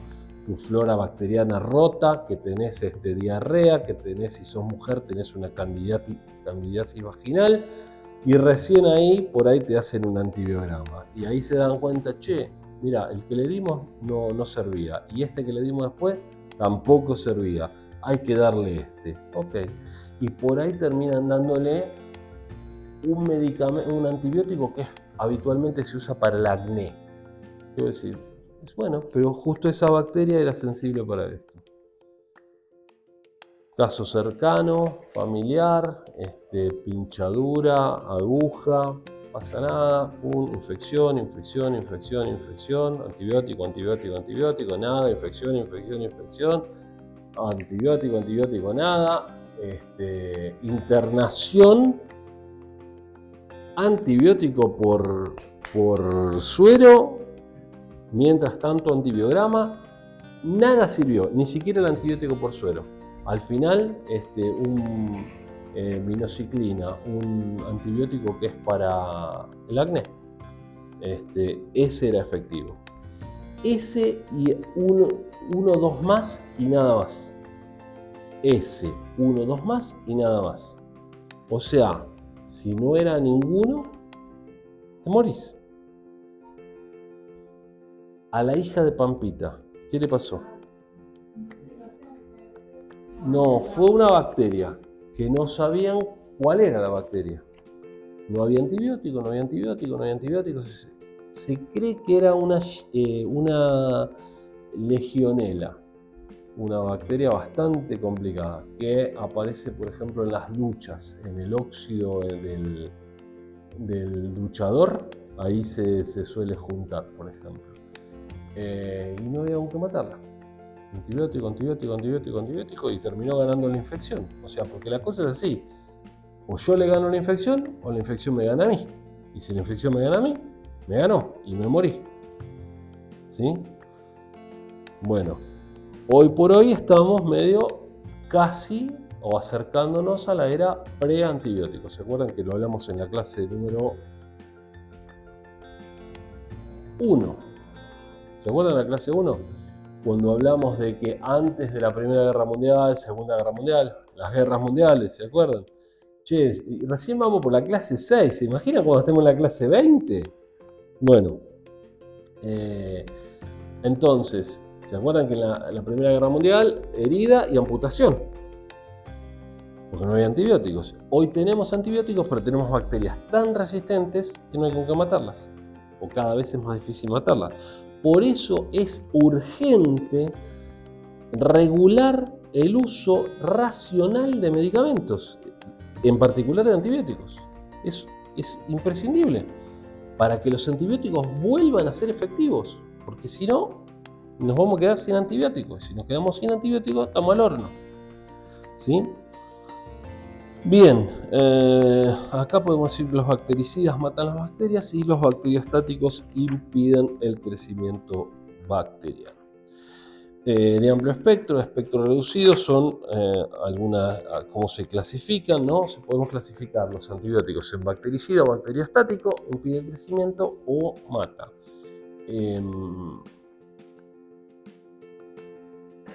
Speaker 1: flora bacteriana rota, que tenés este, diarrea, que tenés, si sos mujer, tenés una candidiasis, vaginal, y recién ahí, por ahí te hacen un antibiograma. Y ahí se dan cuenta, che, mira, el que le dimos no, no servía, y este que le dimos después tampoco servía. Hay que darle este. Ok. Y por ahí terminan dándole un medicamento, un antibiótico que habitualmente se usa para el acné. Quiero decir, es bueno, pero justo esa bacteria era sensible para esto. Caso cercano, familiar, este, pinchadura, aguja, pasa nada, infección, infección, infección, infección, antibiótico, antibiótico, antibiótico, nada, infección, infección, infección, antibiótico, antibiótico, nada, este, internación, antibiótico por, por suero, mientras tanto antibiograma, nada sirvió, ni siquiera el antibiótico por suero. Al final, este, un eh, minociclina, un antibiótico que es para el acné, este, ese era efectivo. Ese y uno, uno, dos más y nada más. Ese, uno, dos más y nada más. O sea, si no era ninguno, te morís. A la hija de Pampita, ¿qué le pasó? No, fue una bacteria que no sabían cuál era la bacteria. No había antibiótico, no había antibiótico, no había antibióticos. Se cree que era una, eh, una legionela, una bacteria bastante complicada, que aparece, por ejemplo, en las duchas, en el óxido del, del duchador, ahí se, suele juntar, por ejemplo. Eh, y no había aún que matarla antibiótico, antibiótico, antibiótico, antibiótico y terminó ganando la infección. O sea, porque la cosa es así. O yo le gano la infección o la infección me gana a mí. Y si la infección me gana a mí, me ganó y me morí. ¿Sí? Bueno, hoy por hoy estamos medio casi o acercándonos a la era pre-antibiótico. ¿Se acuerdan que lo hablamos en la clase número 1? ¿Se acuerdan de la clase 1? cuando hablamos de que antes de la Primera Guerra Mundial, Segunda Guerra Mundial, las guerras mundiales, ¿se acuerdan? Che, recién vamos por la clase 6, ¿se imagina cuando estemos en la clase 20? Bueno, eh, entonces, ¿se acuerdan que en la, Primera Guerra Mundial, herida y amputación? Porque no había antibióticos. Hoy tenemos antibióticos, pero tenemos bacterias tan resistentes que no hay con qué matarlas. O cada vez es más difícil matarlas. Por eso es urgente regular el uso racional de medicamentos, en particular de antibióticos. Es, es imprescindible para que los antibióticos vuelvan a ser efectivos, porque si no, nos vamos a quedar sin antibióticos. Si nos quedamos sin antibióticos, estamos al horno. ¿Sí? Bien, eh, acá podemos decir que los bactericidas matan las bacterias y los bacteriostáticos impiden el crecimiento bacteriano. Eh, de amplio espectro, espectro reducido, son eh, algunas, ah, cómo se clasifican, ¿no? Se podemos clasificar los antibióticos en bactericida o bacteriostático, impide el crecimiento o mata.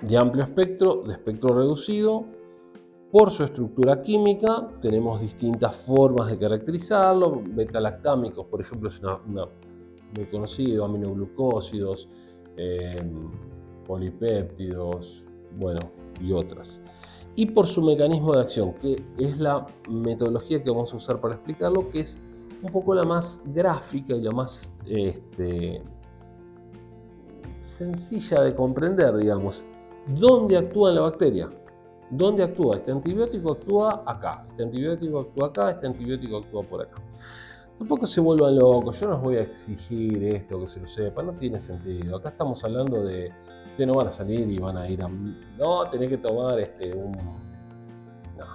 Speaker 1: De amplio espectro, de espectro reducido, por su estructura química tenemos distintas formas de caracterizarlo. Betalactámicos, por ejemplo, es una, muy conocido, aminoglucósidos, em, polipéptidos, bueno, y otras. Y por su mecanismo de acción, que es la metodología que vamos a usar para explicarlo, que es un poco la más gráfica y la más este, sencilla de comprender, digamos. ¿Dónde actúa la bacteria? ¿Dónde actúa? Este antibiótico actúa acá, este antibiótico actúa acá, este antibiótico actúa por acá. Tampoco se vuelvan locos, yo no os voy a exigir esto, que se lo sepa, no tiene sentido. Acá estamos hablando de, ustedes no van a salir y van a ir a... No, tenés que tomar este, un... No.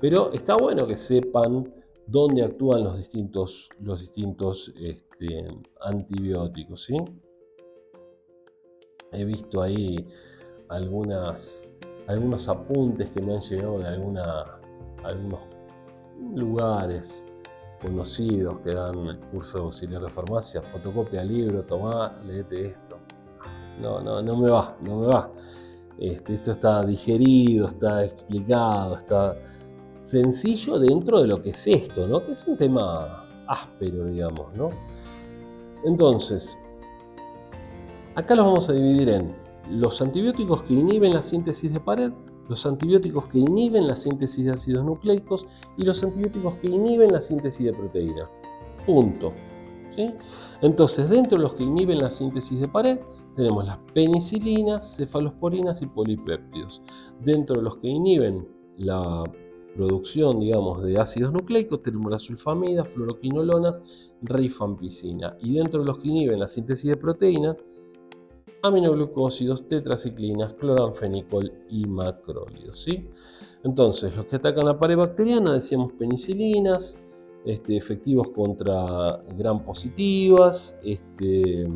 Speaker 1: Pero está bueno que sepan dónde actúan los distintos, los distintos este, antibióticos, ¿sí? He visto ahí algunas algunos apuntes que me han llegado de algunos lugares conocidos que dan el curso de auxiliar de farmacia, fotocopia libro, tomá, leete esto. No, no, no me va, no me va. Este, esto está digerido, está explicado, está sencillo dentro de lo que es esto, ¿no? Que es un tema áspero, digamos, ¿no? Entonces, acá los vamos a dividir en los antibióticos que inhiben la síntesis de pared, los antibióticos que inhiben la síntesis de ácidos nucleicos y los antibióticos que inhiben la síntesis de proteína. Punto. Entonces, dentro de los que inhiben la síntesis de pared, tenemos las penicilinas, cefalosporinas y polipéptidos. Dentro de los que inhiben la producción, digamos, de ácidos nucleicos, tenemos la sulfamida, fluoroquinolonas, rifampicina. Y dentro de los que inhiben la síntesis de proteína, aminoglucósidos, tetraciclinas, cloranfenicol y macrólidos. ¿sí? Entonces, los que atacan la pared bacteriana, decíamos penicilinas, este, efectivos contra gram positivas, este,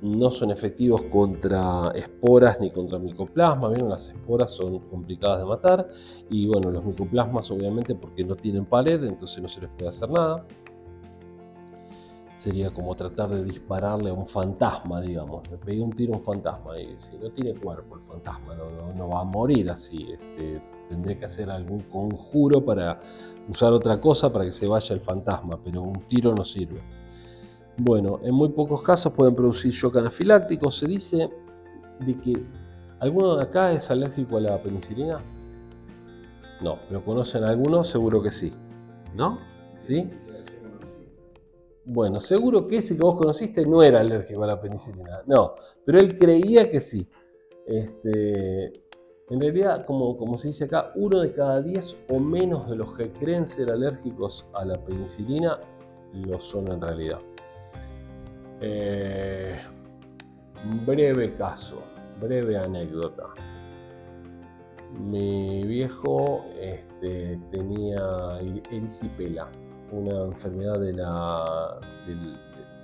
Speaker 1: no son efectivos contra esporas ni contra micoplasmas. ¿Vieron? Las esporas son complicadas de matar y bueno, los micoplasmas obviamente porque no tienen pared, entonces no se les puede hacer nada sería como tratar de dispararle a un fantasma, digamos. Le pegué un tiro a un fantasma y si no tiene cuerpo el fantasma, no, va a morir así. Este, tendré que hacer algún conjuro para usar otra cosa para que se vaya el fantasma, pero un tiro no sirve. Bueno, en muy pocos casos pueden producir shock anafiláctico. Se dice de que alguno de acá es alérgico a la penicilina. No, ¿lo conocen algunos? Seguro que sí. ¿No? ¿Sí? Bueno, seguro que ese que vos conociste no era alérgico a la penicilina, no, pero él creía que sí. Este, en realidad, como, como se dice acá, uno de cada diez o menos de los que creen ser alérgicos a la penicilina lo son en realidad. Eh, breve caso, breve anécdota. Mi viejo este, tenía erisipela una enfermedad de la...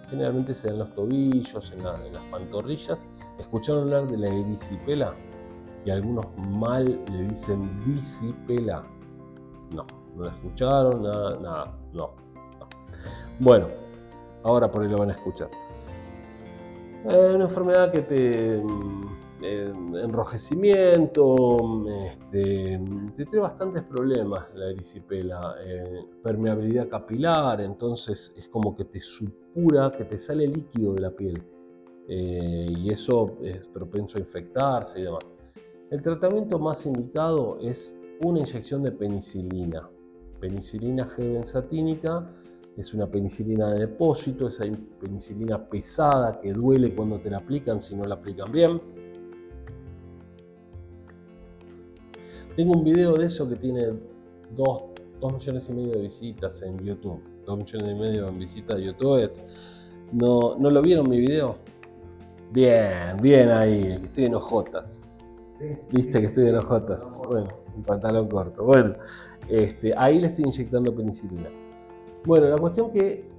Speaker 1: generalmente se dan en los tobillos, en, las pantorrillas. ¿Escucharon hablar de la erisipela? Y algunos mal le dicen disipela. No, no la escucharon, nada, nada, no, no. Bueno, ahora por ahí lo van a escuchar. Es una enfermedad que te enrojecimiento, este, tiene bastantes problemas la erisipela, eh, permeabilidad capilar, entonces es como que te supura, que te sale líquido de la piel eh, y eso es propenso a infectarse y demás. El tratamiento más indicado es una inyección de penicilina, penicilina G-benzatínica, es una penicilina de depósito, esa penicilina pesada que duele cuando te la aplican si no la aplican bien. Tengo un video de eso que tiene 2, millones y medio de visitas en YouTube. 2 millones y medio de visitas de YouTube. ¿No, ¿No lo vieron mi video? Bien, bien ahí. Estoy en ojotas. ¿Viste que estoy en ojotas? Bueno, un pantalón corto. Bueno, este, ahí le estoy inyectando penicilina. Bueno, la cuestión que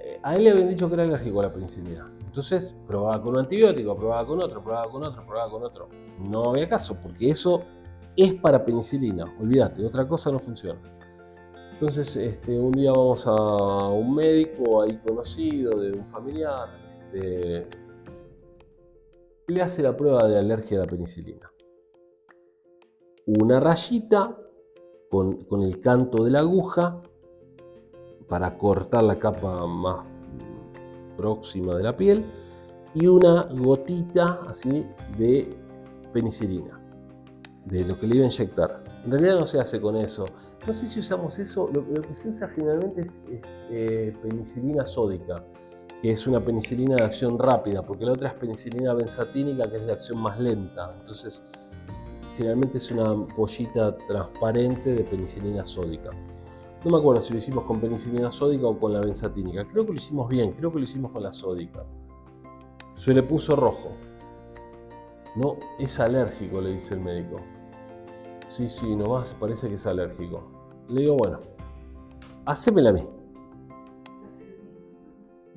Speaker 1: eh, a él le habían dicho que era alérgico a la penicilina. Entonces probaba con un antibiótico, probaba con otro, probaba con otro, probaba con otro. No había caso, porque eso es para penicilina, olvídate, otra cosa no funciona. Entonces, este, un día vamos a un médico ahí conocido, de un familiar, este, le hace la prueba de alergia a la penicilina. Una rayita con, con el canto de la aguja para cortar la capa más próxima de la piel y una gotita así de penicilina de lo que le iba a inyectar. En realidad no se hace con eso. No sé si usamos eso, lo, que se usa generalmente es, eh, penicilina sódica, que es una penicilina de acción rápida, porque la otra es penicilina benzatínica, que es de acción más lenta. Entonces, generalmente es una pollita transparente de penicilina sódica. No me acuerdo si lo hicimos con penicilina sódica o con la benzatínica. Creo que lo hicimos bien, creo que lo hicimos con la sódica. Se le puso rojo. No, es alérgico, le dice el médico. Sí, sí, nomás parece que es alérgico. Le digo, bueno, hacémela a mí.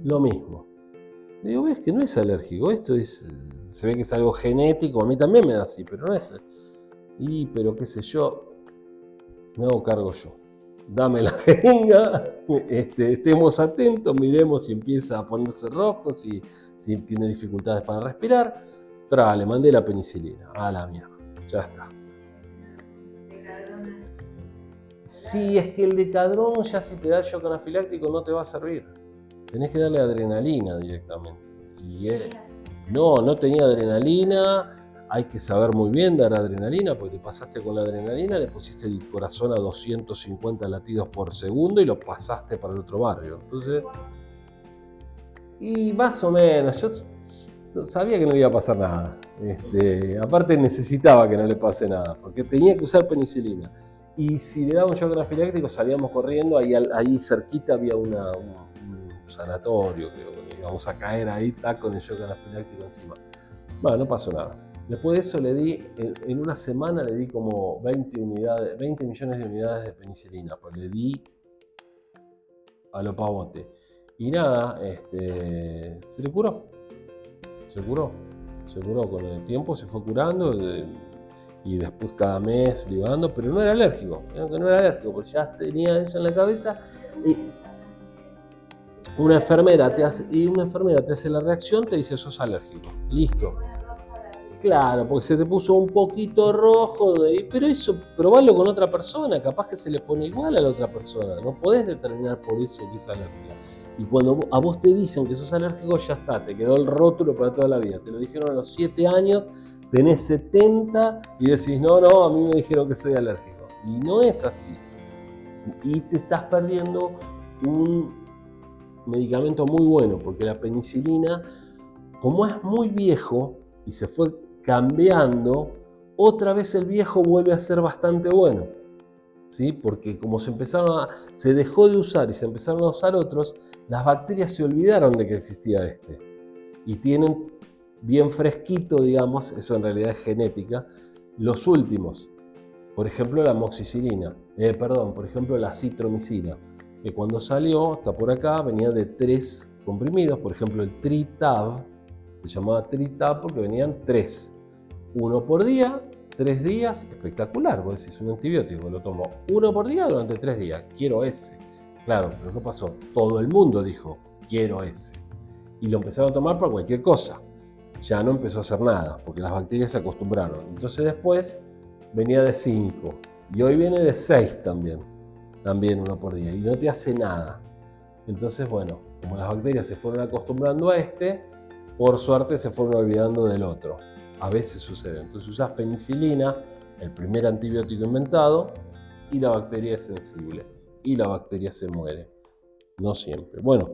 Speaker 1: Lo mismo. Digo, ves que no es alérgico, esto es, se ve que es algo genético, a mí también me da así, pero no es. Y, pero qué sé yo, me hago cargo yo. Dame la [laughs] jeringa, este, estemos atentos, miremos si empieza a ponerse rojo, si, si tiene dificultades para respirar. Tra, le mandé la penicilina, a la mierda, ya está. Sí, es que el decadrón ya si te da shock anafiláctico no te va a servir. Tenés que darle adrenalina directamente. Y no, no tenía adrenalina. Hay que saber muy bien dar adrenalina, porque te pasaste con la adrenalina, le pusiste el corazón a 250 latidos por segundo y lo pasaste para el otro barrio. Entonces, y más o menos, yo sabía que no iba a pasar nada. Este, aparte necesitaba que no le pase nada, porque tenía que usar penicilina. Y si le daba un shock anafiláctico salíamos corriendo, ahí, ahí cerquita había un, sanatorio, creo íbamos a caer ahí, está con el shock anafiláctico encima. Bueno, no pasó nada. Después de eso le di, en, una semana le di como 20, unidades, 20 millones de unidades de penicilina, pues le di a lo pavote. Y nada, este, se le curó. Se curó. Se curó con el tiempo, se fue curando y después cada mes libando, pero no era alérgico, no era alérgico, porque ya tenía eso en la cabeza. Y una enfermera te hace, y una enfermera te hace la reacción, te dice sos alérgico. Listo. Claro, porque se te puso un poquito rojo, pero eso, probalo con otra persona, capaz que se le pone igual a la otra persona, no podés determinar por eso que es alérgica. Y cuando a vos te dicen que sos alérgico, ya está, te quedó el rótulo para toda la vida. Te lo dijeron a los 7 años, tenés 70 y decís, no, no, a mí me dijeron que soy alérgico. Y no es así. Y te estás perdiendo un medicamento muy bueno, porque la penicilina, como es muy viejo y se fue cambiando, otra vez el viejo vuelve a ser bastante bueno. ¿Sí? Porque como se empezaron a, se dejó de usar y se empezaron a usar otros, las bacterias se olvidaron de que existía este. Y tienen bien fresquito, digamos, eso en realidad es genética, los últimos. Por ejemplo, la amoxicilina, eh, perdón, por ejemplo, la citromicina, que cuando salió, está por acá, venía de tres comprimidos, por ejemplo, el Tritab, se llamaba Tritab porque venían tres, uno por día, tres días, espectacular, vos decís un antibiótico, lo tomo uno por día durante tres días, quiero ese. Claro, pero ¿qué pasó? Todo el mundo dijo, quiero ese. Y lo empezaron a tomar para cualquier cosa ya no empezó a hacer nada, porque las bacterias se acostumbraron. Entonces después venía de 5 y hoy viene de 6 también, también uno por día, y no te hace nada. Entonces, bueno, como las bacterias se fueron acostumbrando a este, por suerte se fueron olvidando del otro. A veces sucede. Entonces usas penicilina, el primer antibiótico inventado, y la bacteria es sensible, y la bacteria se muere no siempre. Bueno,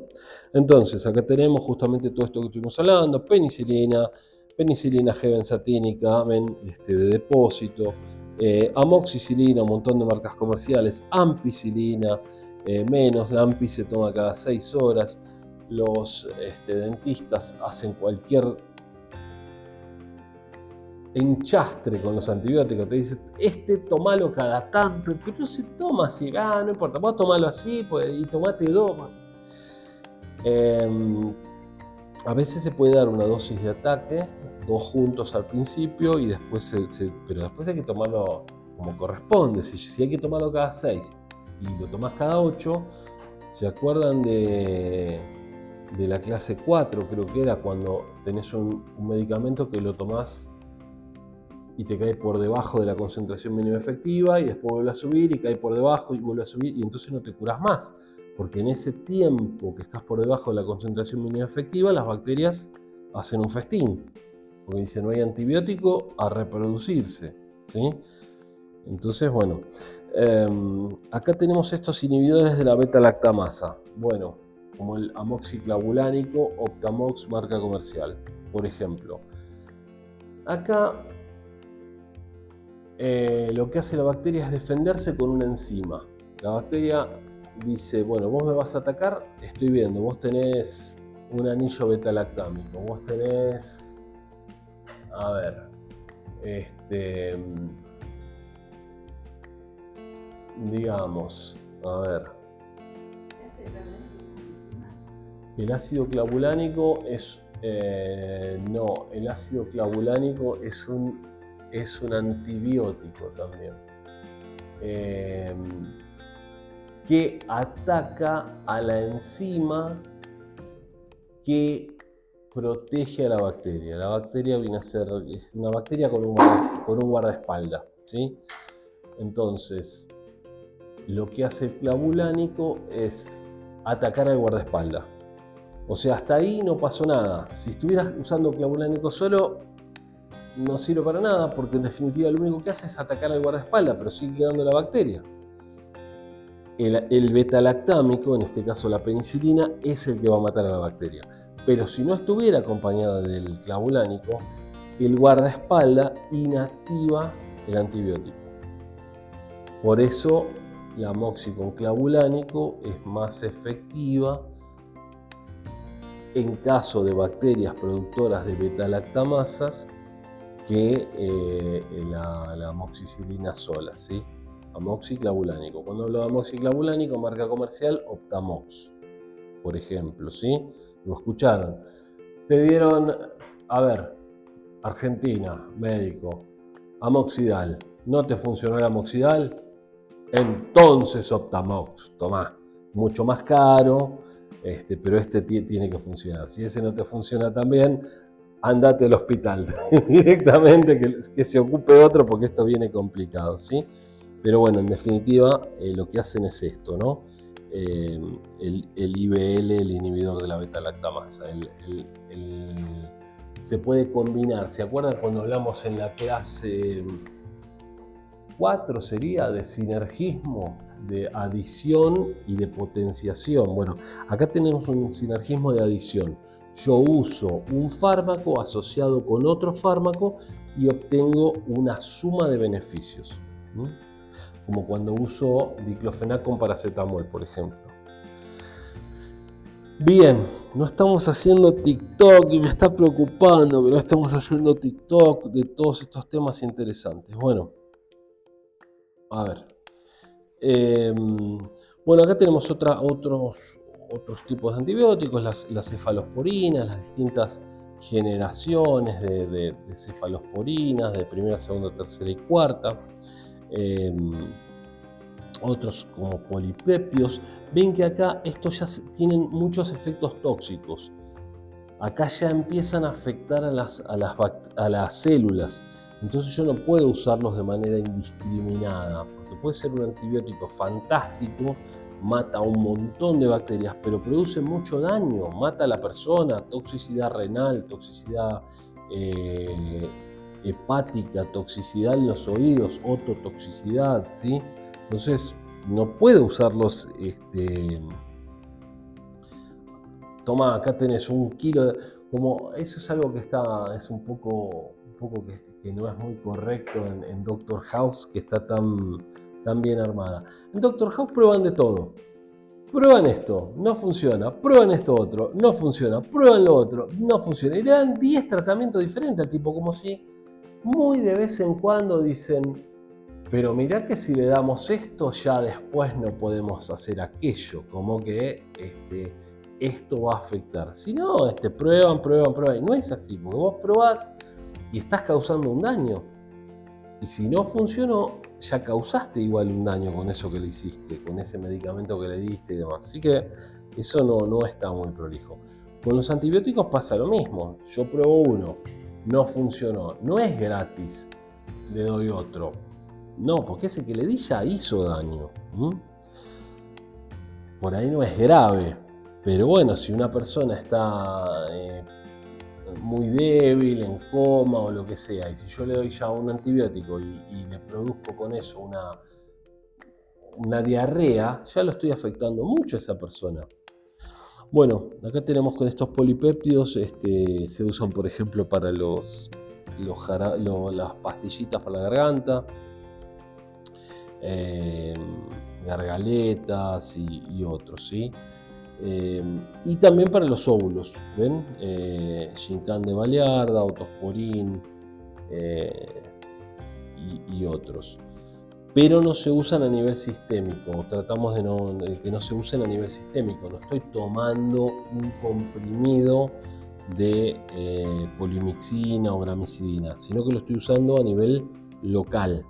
Speaker 1: entonces acá tenemos justamente todo esto que estuvimos hablando, penicilina, penicilina G-benzatínica, este, de depósito, eh, amoxicilina, un montón de marcas comerciales, ampicilina, eh, menos, la ampi se toma cada 6 horas, los este, dentistas hacen cualquier enchastre con los antibióticos, te dice, este tomalo cada tanto, pero se toma así, ah, no importa, vos tomalo así pues, y tomate dos. Em, a veces se puede dar una dosis de ataque, dos juntos al principio y después se, pero después hay que tomarlo como corresponde. Si, si, hay que tomarlo cada seis y lo tomás cada ocho, ¿se acuerdan de, de la clase 4? Creo que era cuando tenés un, un medicamento que lo tomás y te cae por debajo de la concentración mínima efectiva y después vuelve a subir y cae por debajo y vuelve a subir y entonces no te curas más. Porque en ese tiempo que estás por debajo de la concentración mínima efectiva, las bacterias hacen un festín. Porque dice, no hay antibiótico a reproducirse. ¿sí? Entonces, bueno, em, acá tenemos estos inhibidores de la beta-lactamasa. Bueno, como el amoxiclavulánico Optamox marca comercial, por ejemplo. Acá eh, lo que hace la bacteria es defenderse con una enzima. La bacteria dice, bueno, vos me vas a atacar, estoy viendo, vos tenés un anillo beta-lactámico, vos tenés, a ver, este, digamos, a ver. El ácido clavulánico es. eh, no, el ácido clavulánico es un, es un antibiótico también. eh, que ataca a la enzima que protege a la bacteria. La bacteria viene a ser una bacteria con un, con un guardaespaldas. ¿sí? Entonces, lo que hace el clavulánico es atacar al guardaespaldas. O sea, hasta ahí no pasó nada. Si estuvieras usando clavulánico solo, no sirve para nada, porque en definitiva lo único que hace es atacar al guardaespaldas, pero sigue quedando la bacteria. El, el beta-lactámico, en este caso la penicilina, es el que va a matar a la bacteria. Pero si no estuviera acompañada del clavulánico, el guardaespaldas inactiva el antibiótico. Por eso la moxi con clavulánico es más efectiva en caso de bacterias productoras de beta-lactamasas que eh, la, la amoxicilina sola, ¿sí? Amoxiclavulánico. Cuando hablo de amoxiclavulánico, marca comercial Optamox, por ejemplo, ¿sí? Lo escucharon. Te dieron, a ver, Argentina, médico, amoxidal. ¿No te funcionó el amoxidal? Entonces Optamox, tomá. Mucho más caro, este, pero este ti- tiene que funcionar. Si ese no te funciona también, andate al hospital [laughs] directamente, que, se ocupe otro porque esto viene complicado, ¿sí? Pero bueno, en definitiva, eh, lo que hacen es esto, ¿no? Eh, el, IBL, el inhibidor de la beta-lactamasa. Se puede combinar. ¿Se acuerdan cuando hablamos en la clase 4 sería de sinergismo, de adición y de potenciación? Bueno, acá tenemos un sinergismo de adición. Yo uso un fármaco asociado con otro fármaco y obtengo una suma de beneficios. Como cuando uso diclofenac con paracetamol, por ejemplo. Bien, no estamos haciendo TikTok y me está preocupando que no estamos haciendo TikTok de todos estos temas interesantes. Bueno, a ver. Eh, bueno, acá tenemos otra, otros, otros tipos de antibióticos, las, las cefalosporinas, las distintas generaciones de, cefalosporinas, de primera, segunda, tercera y cuarta. Eh, otros como polipeptios. Ven que acá estos ya tienen muchos efectos tóxicos. Acá ya empiezan a afectar a las, a las, a las células. Entonces yo no puedo usarlos de manera indiscriminada, porque puede ser un antibiótico fantástico, mata un montón de bacterias, pero produce mucho daño, mata a la persona, toxicidad renal, toxicidad eh, hepática, toxicidad en los oídos, ototoxicidad, ¿sí? Entonces no puedo usarlos, este, toma, acá tenés un kilo de, como eso es algo que está, es un poco, un poco que, no es muy correcto en Doctor House, que está tan, tan bien armada. En Doctor House prueban de todo. Prueban esto, no funciona. Prueban esto otro, no funciona. Prueban lo otro, no funciona. Y le dan 10 tratamientos diferentes al tipo, como si muy de vez en cuando dicen, pero mirá que si le damos esto, ya después no podemos hacer aquello. Como que este, esto va a afectar. Si no, este, prueban, prueban, prueban. Y no es así, porque vos probás y estás causando un daño. Y si no funcionó, ya causaste igual un daño con eso que le hiciste, con ese medicamento que le diste y demás. Así que eso no, no está muy prolijo. Con los antibióticos pasa lo mismo. Yo pruebo uno, no funcionó. No es gratis, le doy otro. No, porque ese que le di ya hizo daño. Por ahí no es grave. Pero bueno, si una persona está eh, muy débil, en coma o lo que sea, y si yo le doy ya un antibiótico y, le produzco con eso una, una diarrea, ya lo estoy afectando mucho a esa persona. Bueno, acá tenemos con estos polipéptidos, este, se usan por ejemplo para los, las pastillitas para la garganta, eh, gargaletas y, y otros, ¿sí? Eh, y también para los óvulos, ¿ven? Eh, Gincán de Balearda, Otosporín eh, y, otros. pero no se usan a nivel sistémico. Tratamos de, de que no se usen a nivel sistémico. No estoy tomando un comprimido de eh, polimixina o gramicidina, sino que lo estoy usando a nivel local.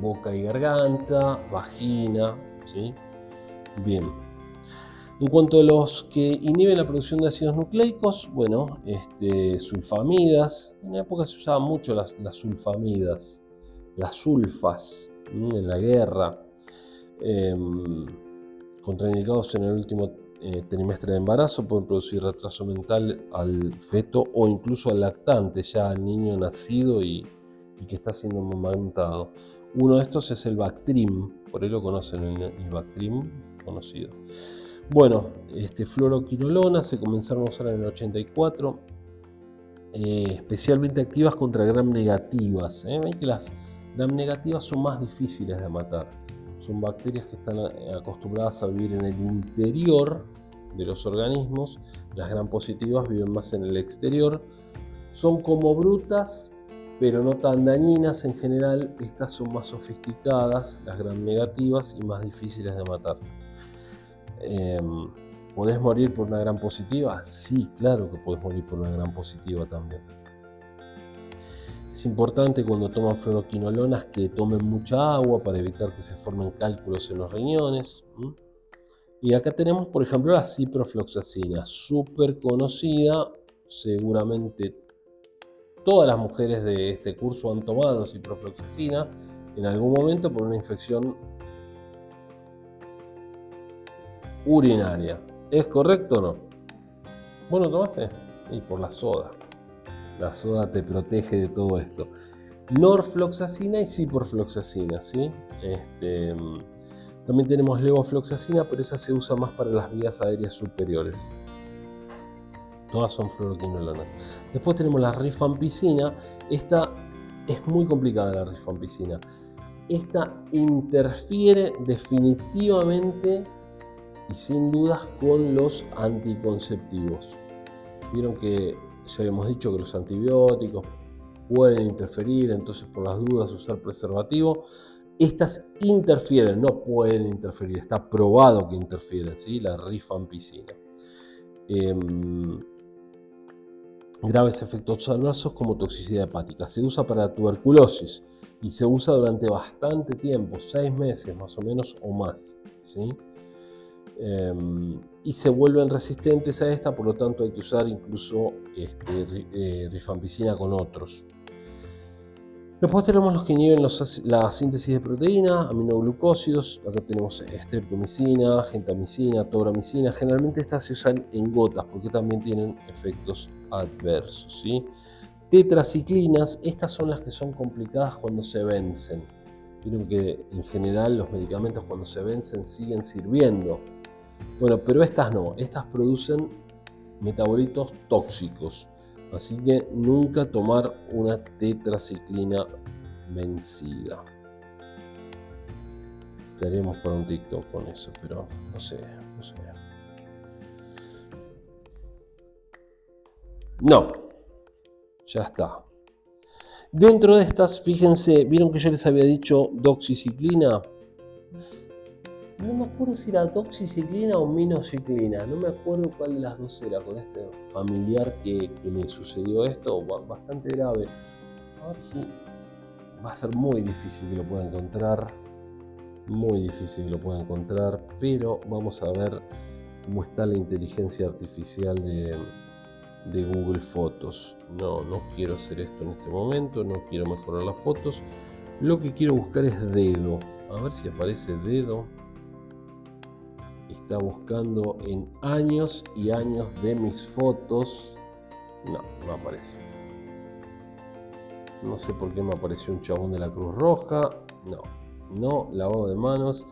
Speaker 1: Boca y garganta, vagina, ¿sí? Bien. En cuanto a los que inhiben la producción de ácidos nucleicos, bueno, este, sulfamidas. En la época se usaban mucho las, sulfamidas, las sulfas en la guerra, em, contraindicados en el último eh, trimestre de embarazo, pueden producir retraso mental al feto o incluso al lactante, ya al niño nacido y, que está siendo amamantado. Uno de estos es el Bactrim, por ahí lo conocen, el Bactrim conocido. Bueno, este, fluoroquinolona se comenzaron a usar en el 84, eh, especialmente activas contra gram negativas. ¿eh? Ven que las gram negativas son más difíciles de matar. Son bacterias que están eh, acostumbradas a vivir en el interior de los organismos. Las gram positivas viven más en el exterior. Son como brutas, pero no tan dañinas en general. Estas son más sofisticadas, las gram negativas, y más difíciles de matar. Em, ¿Podés morir por una gran positiva? Sí, claro que podés morir por una gran positiva también. Es importante cuando toman fluoroquinolonas que tomen mucha agua para evitar que se formen cálculos en los riñones. Y acá tenemos, por ejemplo, la ciprofloxacina, súper conocida. Seguramente todas las mujeres de este curso han tomado ciprofloxacina en algún momento por una infección urinaria. ¿Es correcto o no? Bueno, tomaste. Y por la soda. La soda te protege de todo esto. Norfloxacina y ciprofloxacina, ¿sí? Este, también tenemos levofloxacina, pero esa se usa más para las vías aéreas superiores. Todas son fluoroquinolonas. Después tenemos la rifampicina. Esta es muy complicada la rifampicina. Esta interfiere definitivamente y sin dudas con los anticonceptivos. Vieron que ya habíamos dicho que los antibióticos pueden interferir, entonces por las dudas usar preservativo. Estas interfieren, no pueden interferir, está probado que interfieren, ¿sí? la rifampicina. Em, graves efectos adversos como toxicidad hepática. Se usa para tuberculosis y se usa durante bastante tiempo, seis meses más o menos o más. ¿sí? Em, y se vuelven resistentes a esta, por lo tanto hay que usar incluso este, eh, rifampicina con otros. Después tenemos los que inhiben la síntesis de proteína, aminoglucósidos, acá tenemos streptomicina, gentamicina, tobramicina, generalmente estas se usan en gotas porque también tienen efectos adversos. ¿sí? Tetraciclinas, estas son las que son complicadas cuando se vencen. Miren que en general los medicamentos cuando se vencen siguen sirviendo, bueno, pero estas no, estas producen metabolitos tóxicos. Así que nunca tomar una tetraciclina vencida. Estaremos para un TikTok con eso, pero no sé, no sé. No, ya está. Dentro de estas, fíjense, vieron que yo les había dicho doxiciclina no me acuerdo si era doxiciclina o minociclina, no me acuerdo cuál de las dos era con este familiar que, le sucedió esto, bastante grave. A ver si va a ser muy difícil que lo pueda encontrar, muy difícil que lo pueda encontrar, pero vamos a ver cómo está la inteligencia artificial de, de Google Fotos. No, no quiero hacer esto en este momento, no quiero mejorar las fotos. Lo que quiero buscar es dedo. A ver si aparece dedo está buscando en años y años de mis fotos. No, no aparece. No sé por qué me apareció un chabón de la Cruz Roja. No, no, lavado de manos.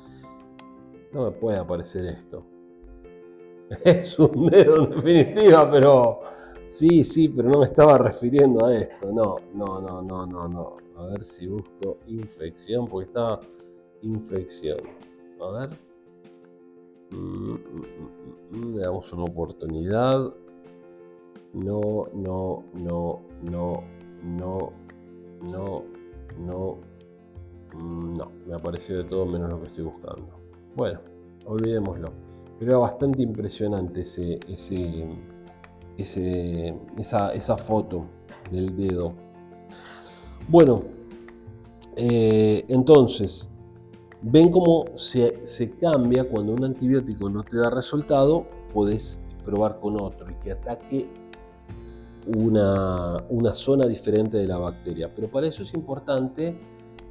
Speaker 1: No me puede aparecer esto. [laughs] Es un dedo en definitiva, pero sí, sí, pero no me estaba refiriendo a esto. No, no, no, no, no, no. A ver si busco infección, porque está infección. A ver. Mm, mm, mm, le damos una oportunidad. No, no, no, no, no, no, no, Mm, No, me apareció de todo menos lo que estoy buscando. Bueno, olvidémoslo. Pero era bastante impresionante ese, ese, ese- esa, esa foto del dedo. Bueno, eh, entonces, ven cómo se, cambia cuando un antibiótico no te da resultado, podés probar con otro y que ataque una, una zona diferente de la bacteria. Pero para eso es importante,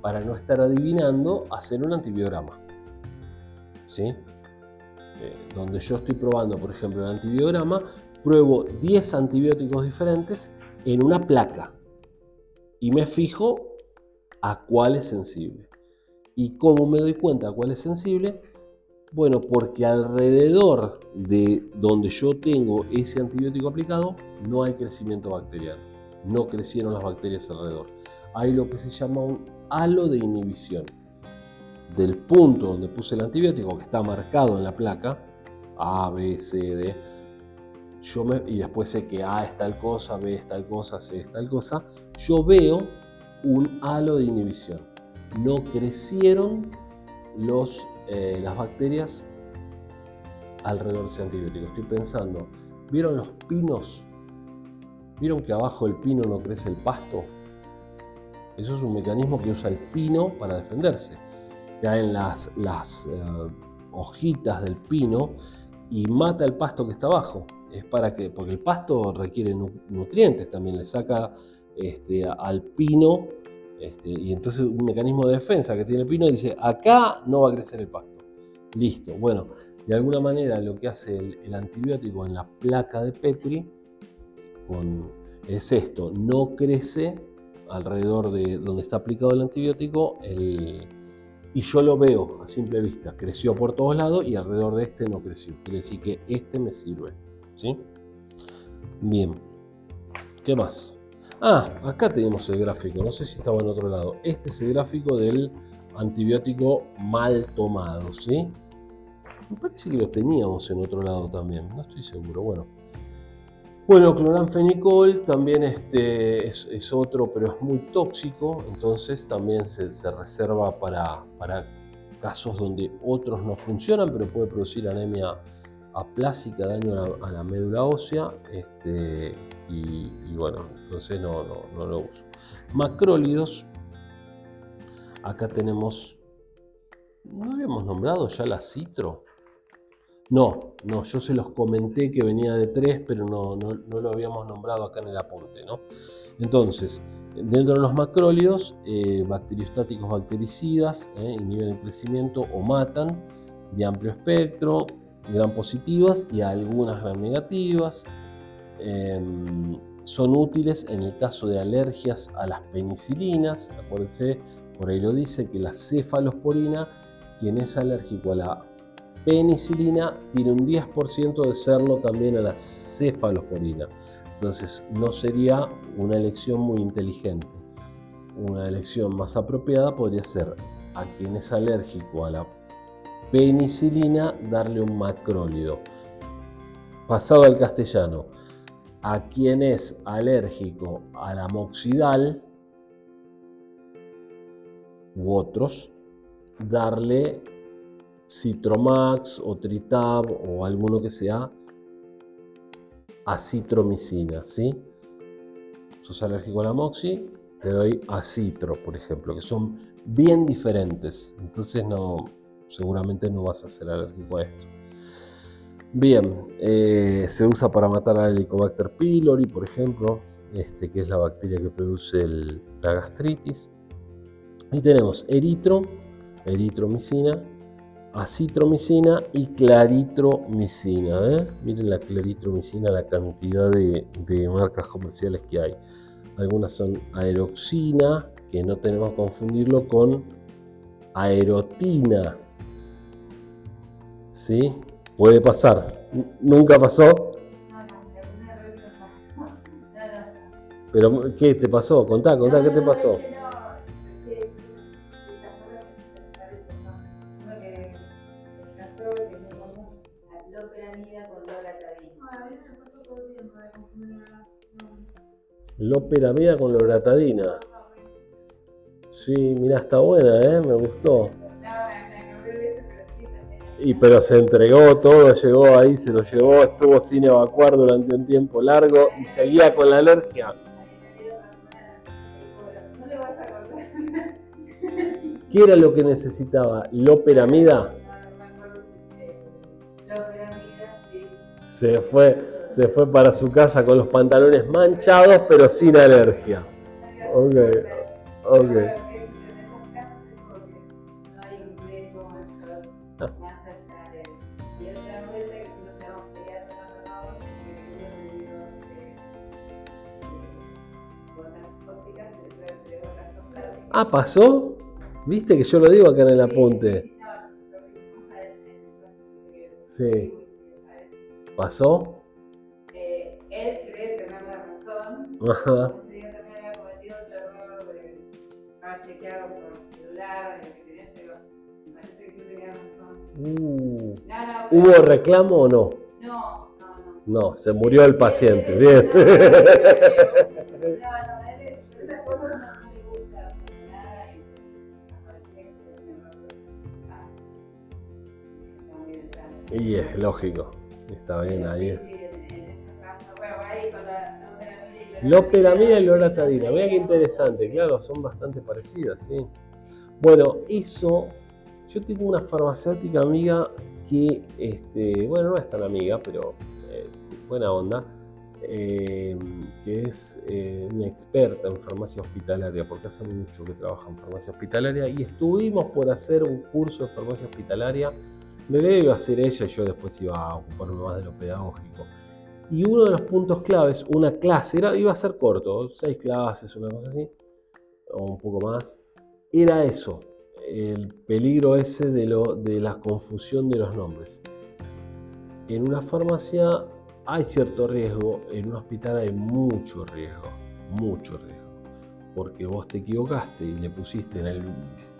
Speaker 1: para no estar adivinando, hacer un antibiograma. ¿Sí? Eh, donde yo estoy probando, por ejemplo, el antibiograma, pruebo 10 antibióticos diferentes en una placa y me fijo a cuál es sensible. ¿Y cómo me doy cuenta cuál es sensible? Bueno, porque alrededor de donde yo tengo ese antibiótico aplicado no hay crecimiento bacteriano. No crecieron las bacterias alrededor. Hay lo que se llama un halo de inhibición. Del punto donde puse el antibiótico, que está marcado en la placa, A, B, C, D, yo y después sé que A es tal cosa, B es tal cosa, C es tal cosa, yo veo un halo de inhibición. No crecieron los, eh, las bacterias alrededor de ese antibiótico. Estoy pensando, ¿vieron los pinos? ¿Vieron que abajo del pino no crece el pasto? Eso es un mecanismo que usa el pino para defenderse. Caen las, las eh, hojitas del pino y mata el pasto que está abajo. Es para que, porque el pasto requiere nu- nutrientes también, le saca este, al pino este, y entonces un mecanismo de defensa que tiene el pino dice, acá no va a crecer el pasto. Listo. Bueno, de alguna manera lo que hace el, antibiótico en la placa de Petri es esto, no crece alrededor de donde está aplicado el antibiótico y yo lo veo a simple vista, creció por todos lados y alrededor de este no creció. Quiere decir que este me sirve. ¿sí? Bien, ¿qué más? Ah, acá tenemos el gráfico, no sé si estaba en otro lado. Este es el gráfico del antibiótico mal tomado, ¿sí? Me parece que lo teníamos en otro lado también, no estoy seguro. Bueno, bueno cloranfenicol también este, es, otro, pero es muy tóxico, entonces también se, se reserva para, para casos donde otros no funcionan, pero puede producir anemia aplásica, daño a la, médula ósea, este, y, bueno, entonces no, no, no lo uso. Macrólidos, acá tenemos, ¿no habíamos nombrado ya la citro? No, no, yo se los comenté que venía de tres, pero no, no, no lo habíamos nombrado acá en el apunte, ¿no? Entonces, dentro de los macrólidos, eh, bacteriostáticos bactericidas, eh, inhiben el crecimiento o matan, de amplio espectro, gran positivas y algunas gran negativas. Eh, son útiles en el caso de alergias a las penicilinas. Acuérdense, por ahí lo dice, que la cefalosporina, quien es alérgico a la penicilina, tiene un 10% de serlo también a la cefalosporina. Entonces, no sería una elección muy inteligente. Una elección más apropiada podría ser a quien es alérgico a la penicilina, darle un macrólido. Pasado al castellano, a quien es alérgico a la moxidal u otros, darle Citromax o Tritab o alguno que sea acitromicina, ¿sí? Sos alérgico a la moxi, te doy acitro, por ejemplo, que son bien diferentes. Entonces no, seguramente no vas a ser alérgico a esto. Bien, eh, se usa para matar al Helicobacter pylori, por ejemplo, este, que es la bacteria que produce la gastritis. Y tenemos eritro, eritromicina, acitromicina y claritromicina. ¿eh? Miren la claritromicina, la cantidad de, de marcas comerciales que hay. Algunas son aeroxina, que no tenemos que confundirlo con aerotina. ¿Sí? Puede pasar. Nunca pasó, pero ¿qué te pasó? Contá, contá, ¿qué te pasó?
Speaker 2: No, sí, esas cosas que me parecen, ¿no? Uno que me casó, que es muy común, la loperamida con loratadina.
Speaker 4: A mí me pasó todo el tiempo de confundirme las nombres.
Speaker 1: Loperamida con loratadina. Sí, mira, está buena, ¿eh? me gustó. Y pero se entregó todo, llegó ahí, se lo llevó, estuvo sin evacuar durante un tiempo largo y seguía con la alergia. ¿Qué era lo que necesitaba? ¿Loperamida? Se fue, se fue para su casa con los pantalones manchados pero sin alergia. Ok, ok. Ah, ¿pasó? ¿Viste que yo lo digo acá en el apunte? Sí. ¿Pasó?
Speaker 2: Eh, él cree tener la razón.
Speaker 1: Ajá.
Speaker 2: Día también había cometido otro error de haber chequeado por celular, de que tenía. Me parece que yo tenía razón.
Speaker 1: Uh,
Speaker 2: No, no,
Speaker 1: ¿Hubo reclamo o no?
Speaker 2: No, no, no.
Speaker 1: No, se murió el paciente. Bien.
Speaker 2: No, no, Y es
Speaker 1: lógico. Está bien ahí.
Speaker 2: la loperamida y
Speaker 1: y loratadina. Mira qué interesante, claro, son bastante parecidas, sí. Bueno, eso. Yo tengo una farmacéutica amiga que, este, bueno, no es tan amiga, pero eh, buena onda, eh, que es eh, una experta en farmacia hospitalaria, porque hace mucho que trabaja en farmacia hospitalaria, y estuvimos por hacer un curso de farmacia hospitalaria. Lo iba a hacer ella y yo después iba a ocuparme más de lo pedagógico. Y uno de los puntos claves, una clase, era, iba a ser corto, seis clases, una cosa así, o un poco más, era eso, el peligro ese de, lo, de la confusión de los nombres. En una farmacia hay cierto riesgo, en un hospital hay mucho riesgo, mucho riesgo, porque vos te equivocaste y le pusiste en el,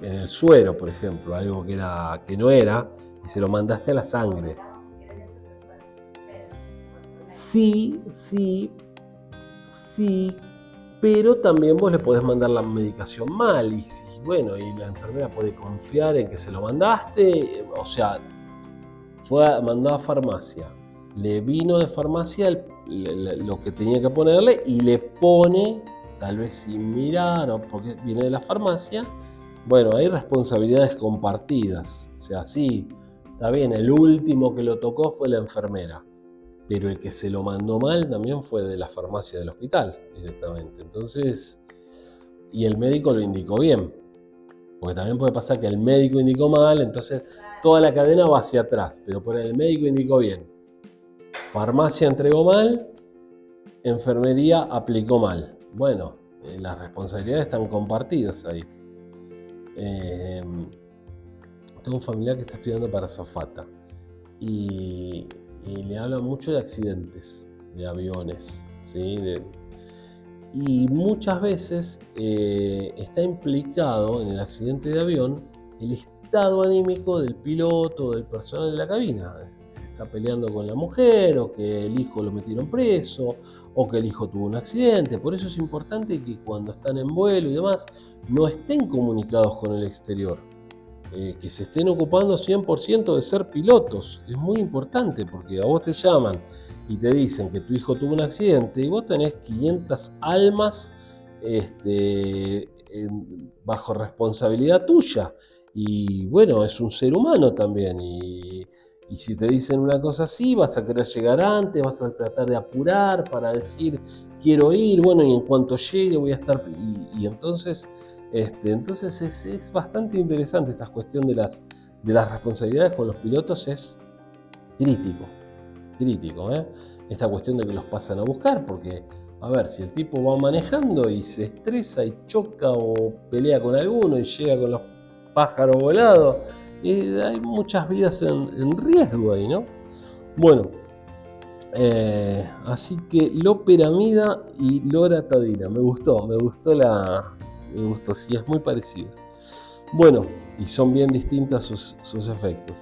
Speaker 1: en el suero, por ejemplo, algo que, era, que no era, y se lo mandaste a la sangre. Sí, sí, sí, pero también vos le podés mandar la medicación mal y bueno, y la enfermera puede confiar en que se lo mandaste, o sea, fue mandó a farmacia, le vino de farmacia lo que tenía que ponerle y le pone, tal vez sin mirar o porque viene de la farmacia, bueno, hay responsabilidades compartidas, o sea, sí, está bien, el último que lo tocó fue la enfermera pero el que se lo mandó mal también fue de la farmacia del hospital directamente. Entonces, y el médico lo indicó bien, porque también puede pasar que el médico indicó mal, entonces toda la cadena va hacia atrás, pero por el médico indicó bien. Farmacia entregó mal, enfermería aplicó mal. Bueno, eh, las responsabilidades están compartidas ahí. Eh, un familiar que está estudiando para Sofata y, y le habla mucho de accidentes, de aviones, ¿sí? Y muchas veces eh, está implicado en el accidente de avión el estado anímico del piloto, del personal de la cabina. Se está peleando con la mujer, o que el hijo lo metieron preso, o que el hijo tuvo un accidente. Por eso es importante que cuando están en vuelo y demás, no estén comunicados con el exterior. Eh, que se estén ocupando 100% de ser pilotos. Es muy importante porque a vos te llaman y te dicen que tu hijo tuvo un accidente y vos tenés 500 almas este, bajo responsabilidad tuya. Y bueno, es un ser humano también. Y, si te dicen una cosa así, vas a querer llegar antes, vas a tratar de apurar para decir, quiero ir, bueno, y en cuanto llegue voy a estar... Y entonces, este, entonces es, bastante interesante esta cuestión de las, de las responsabilidades con los pilotos, es crítico, crítico, ¿eh? Esta cuestión de que los pasan a buscar, porque, a ver, si el tipo va manejando y se estresa y choca o pelea con alguno y llega con los pájaros volados, y hay muchas vidas en, en riesgo ahí, ¿no? Bueno, eh, así que loperamida y loratadina, me gustó, me gustó la, me gustó, sí, es muy parecido. Bueno, y son bien distintas sus, sus efectos.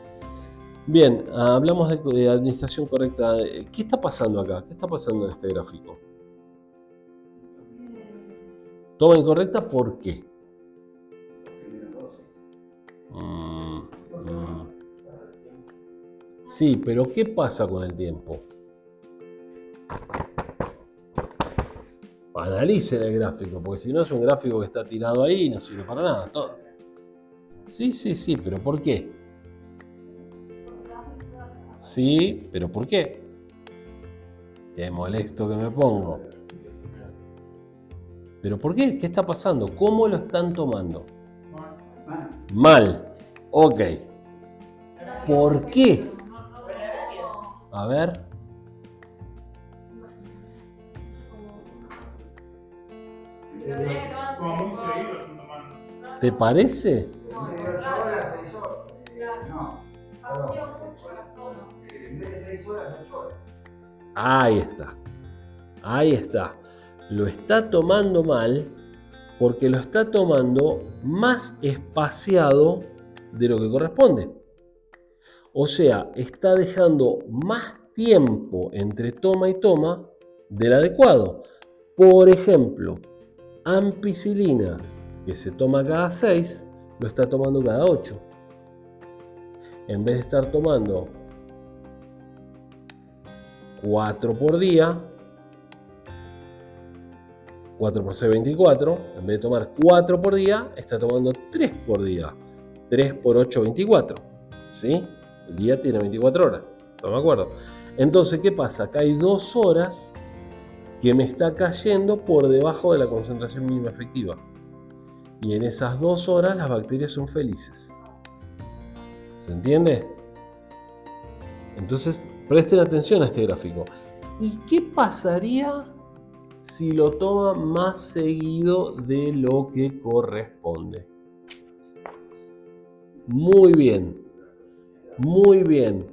Speaker 1: Bien, hablamos de, de administración correcta. ¿Qué está pasando acá? ¿Qué está pasando en este gráfico? Toma incorrecta, ¿por qué? Mm, mm. Sí, pero ¿qué pasa con el tiempo? Analicen el gráfico, porque si no es un gráfico que está tirado ahí y no sirve para nada. Todo. Sí, sí, sí, pero ¿por qué? Sí, pero ¿por qué? Qué molesto que me pongo. ¿Pero por qué? ¿Qué está pasando? ¿Cómo lo están tomando?
Speaker 3: Man,
Speaker 1: Mal. Ok. ¿Por qué? A ver.
Speaker 3: 8 horas.
Speaker 1: Ahí está. Ahí está. Lo está tomando mal porque lo está tomando más espaciado de lo que corresponde. O sea, está dejando más tiempo entre toma y toma del adecuado. Por ejemplo, ampicilina, que se toma cada 6, lo está tomando cada 8. En vez de estar tomando 4 por día, 4 por 6, 24, en vez de tomar 4 por día, está tomando 3 por día. 3 por 8, 24. ¿Sí? El día tiene 24 horas. ¿No me acuerdo? Entonces, ¿qué pasa? Acá hay 2 horas que me está cayendo por debajo de la concentración mínima efectiva. Y en esas 2 horas las bacterias son felices. ¿Se entiende? Entonces, presten atención a este gráfico. ¿Y qué pasaría si lo toma más seguido de lo que corresponde? Muy bien, muy bien,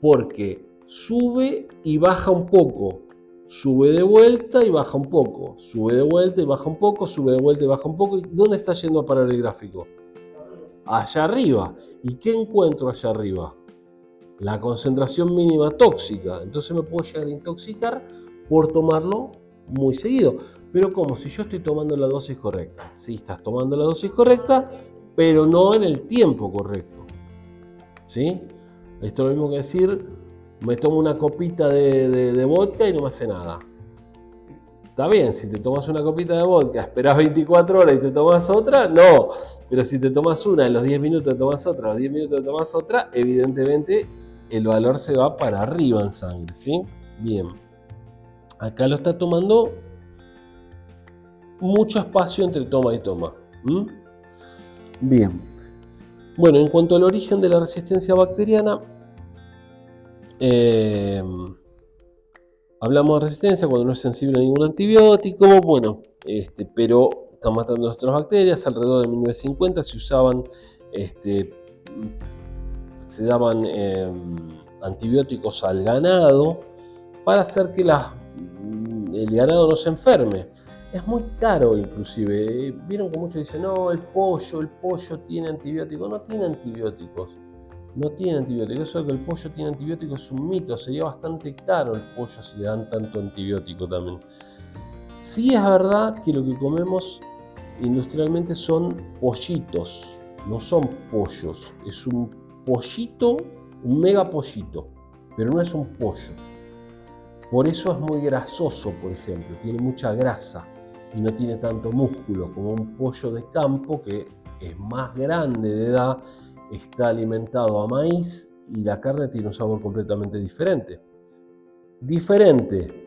Speaker 1: porque sube y baja un poco, sube de vuelta y baja un poco, sube de vuelta y baja un poco, sube de vuelta y baja un poco. ¿Y dónde está yendo a parar el gráfico? Allá arriba. ¿Y qué encuentro allá arriba? La concentración mínima tóxica. Entonces me puedo llegar a intoxicar por tomarlo muy seguido. Pero como si yo estoy tomando la dosis correcta. Sí, estás tomando la dosis correcta, pero no en el tiempo correcto. ¿Sí? Esto es lo mismo que decir, me tomo una copita de, de- vodka y no me hace nada. Está bien, si te tomas una copita de vodka, esperas 24 horas y te tomas otra, no. Pero si te tomas una, en los 10 minutos tomas otra, a los 10 minutos tomas otra, evidentemente el valor se va para arriba en sangre, ¿sí? Bien. Acá lo está tomando mucho espacio entre toma y toma. Bien. Bueno, en cuanto al origen de la resistencia bacteriana, eh, hablamos de resistencia cuando no es sensible a ningún antibiótico, bueno, este, pero están matando nuestras bacterias. Alrededor de 1950 se usaban, este, se daban eh, antibióticos al ganado para hacer que la- el ganado no se enferme. Es muy caro inclusive. Vieron que muchos dicen, no, el pollo, el pollo tiene antibióticos. No tiene antibióticos. No tiene antibióticos. Eso de que el pollo tiene antibióticos es un mito. Sería bastante caro el pollo si le dan tanto antibiótico también. Sí es verdad que lo que comemos industrialmente son pollitos. No son pollos. Es un pollito, un mega pollito. Pero no es un pollo. Por eso es muy grasoso, por ejemplo. Tiene mucha grasa y no tiene tanto músculo como un pollo de campo que es más grande de edad, está alimentado a maíz y la carne tiene un sabor completamente diferente. Diferente.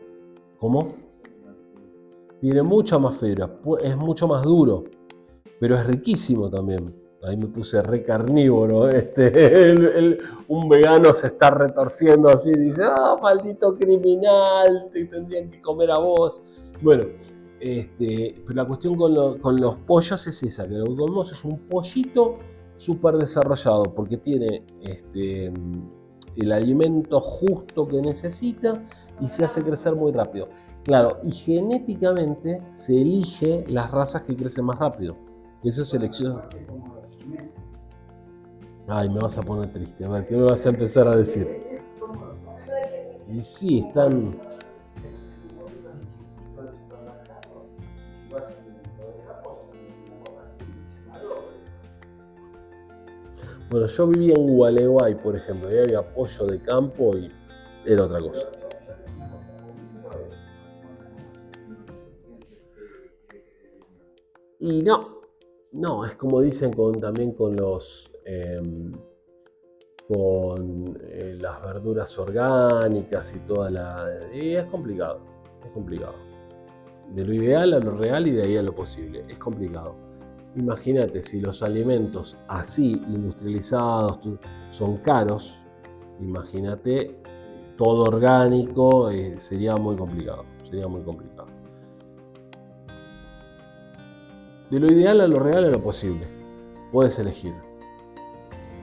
Speaker 1: ¿Cómo? Tiene mucha más fibra, es mucho más duro, pero es riquísimo también. Ahí me puse re carnívoro. [laughs] Este, un vegano se está retorciendo así, dice, ah, maldito criminal, te tendrían que comer a vos. Bueno, este, pero la cuestión con, lo- con los pollos es esa, que lo que es un pollito súper desarrollado, porque tiene este, el alimento justo que necesita y se hace crecer muy rápido. Claro, y genéticamente se elige las razas que crecen más rápido. Eso es selección. Ay, me vas a poner triste. A ver, ¿qué me vas a empezar a decir? Y sí, están. Bueno, yo vivía en Gualeguay, por ejemplo, y había pollo de campo y era otra cosa. Y no, no, es como dicen con, también con los em, con eh, las verduras orgánicas y toda la. Y es complicado, es complicado. De lo ideal a lo real y de ahí a lo posible. Es complicado. Imagínate si los alimentos así industrializados son caros, imagínate todo orgánico, eh, sería muy complicado. Sería muy complicado. De lo ideal a lo real a lo posible. Puedes elegir.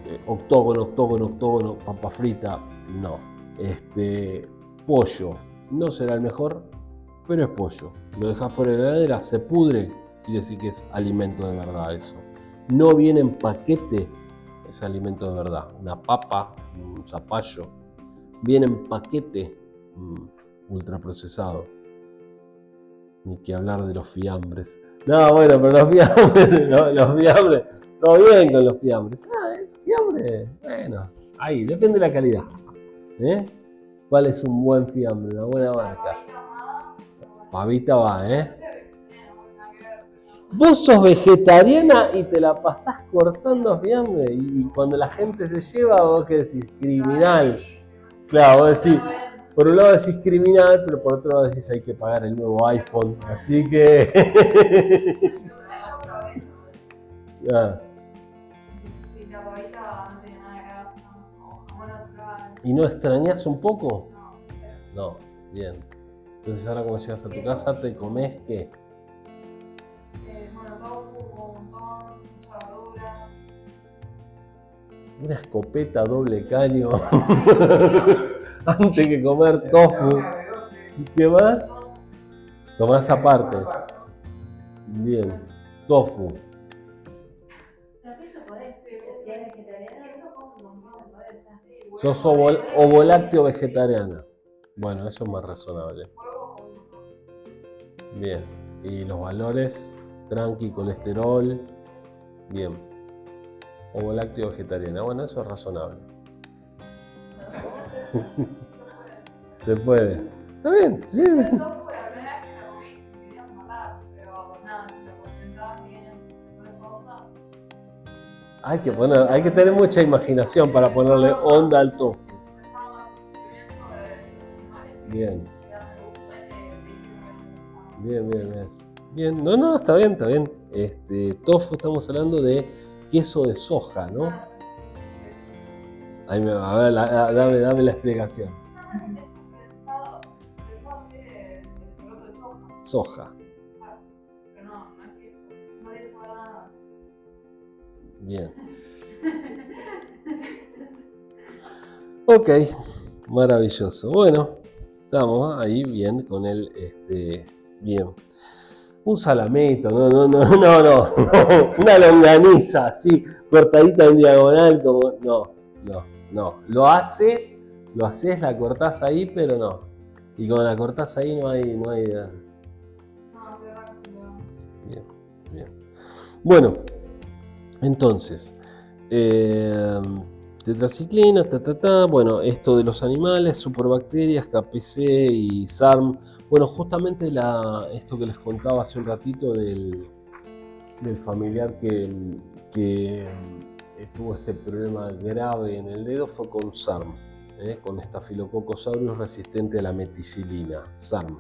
Speaker 1: Eh, octógono, octógono, octógono, papa frita, no. Este, pollo, no será el mejor, pero es pollo. Lo dejas fuera de la heladera, se pudre, y decir que es alimento de verdad eso. No viene en paquete, es alimento de verdad. Una papa, un zapallo, viene en paquete mm, ultraprocesado. Ni que hablar de los fiambres. No, bueno, pero los fiambres, [laughs] los, fiambres, todo bien con los fiambres. Ah, el fiambre, bueno, ahí, depende de la calidad. ¿eh? ¿Cuál es un buen fiambre, una buena marca? Pavita va, ¿eh? Vos sos vegetariana y te la pasás cortando fiambre. Y, cuando la gente se lleva, vos que decís, criminal. Claro, vos decís, por un lado decís criminal, pero por otro lado decís hay que pagar el nuevo iPhone. Así que. [laughs] ¿Y no extrañas un poco? No, bien. Entonces ahora cuando llegas a tu casa te comes qué? Una escopeta doble caño [laughs] antes que comer tofu. ¿Qué más? Tomás aparte. Bien, tofu. Sos ovo, lácteo vegetariana. Bueno, eso es más razonable. Bien. Y los valores, tranqui, colesterol. Bien ovo lácteo vegetariana. Bueno, eso es razonable. [laughs] Se puede. Está bien, sí. Hay que, poner, hay que tener mucha imaginación para ponerle onda al tofu. Bien. Bien, bien, bien. Bien, no, no, está bien, está bien. Este, tofu estamos hablando de queso de soja, ¿no? Ahí me va, a ver, dame, dame la explicación. Soja. Bien. Ok, maravilloso. Bueno, estamos ahí bien con el, este, bien un salamito, no, no, [laughs] no, no, no, una longaniza así, cortadita en diagonal, como, no, no, no, lo hace, lo haces, la cortás ahí, pero no, y cuando la cortás ahí no hay, no hay, bien, bien, bueno, entonces, eh, tetraciclina, ta, ta, ta, bueno, esto de los animales, superbacterias, KPC y SARM, bueno, justamente la, esto que les contaba hace un ratito del, del familiar que, que, eh, tuvo este problema grave en el dedo fue con SARM, eh, con Staphylococcus aureus resistente a la meticilina, SARM.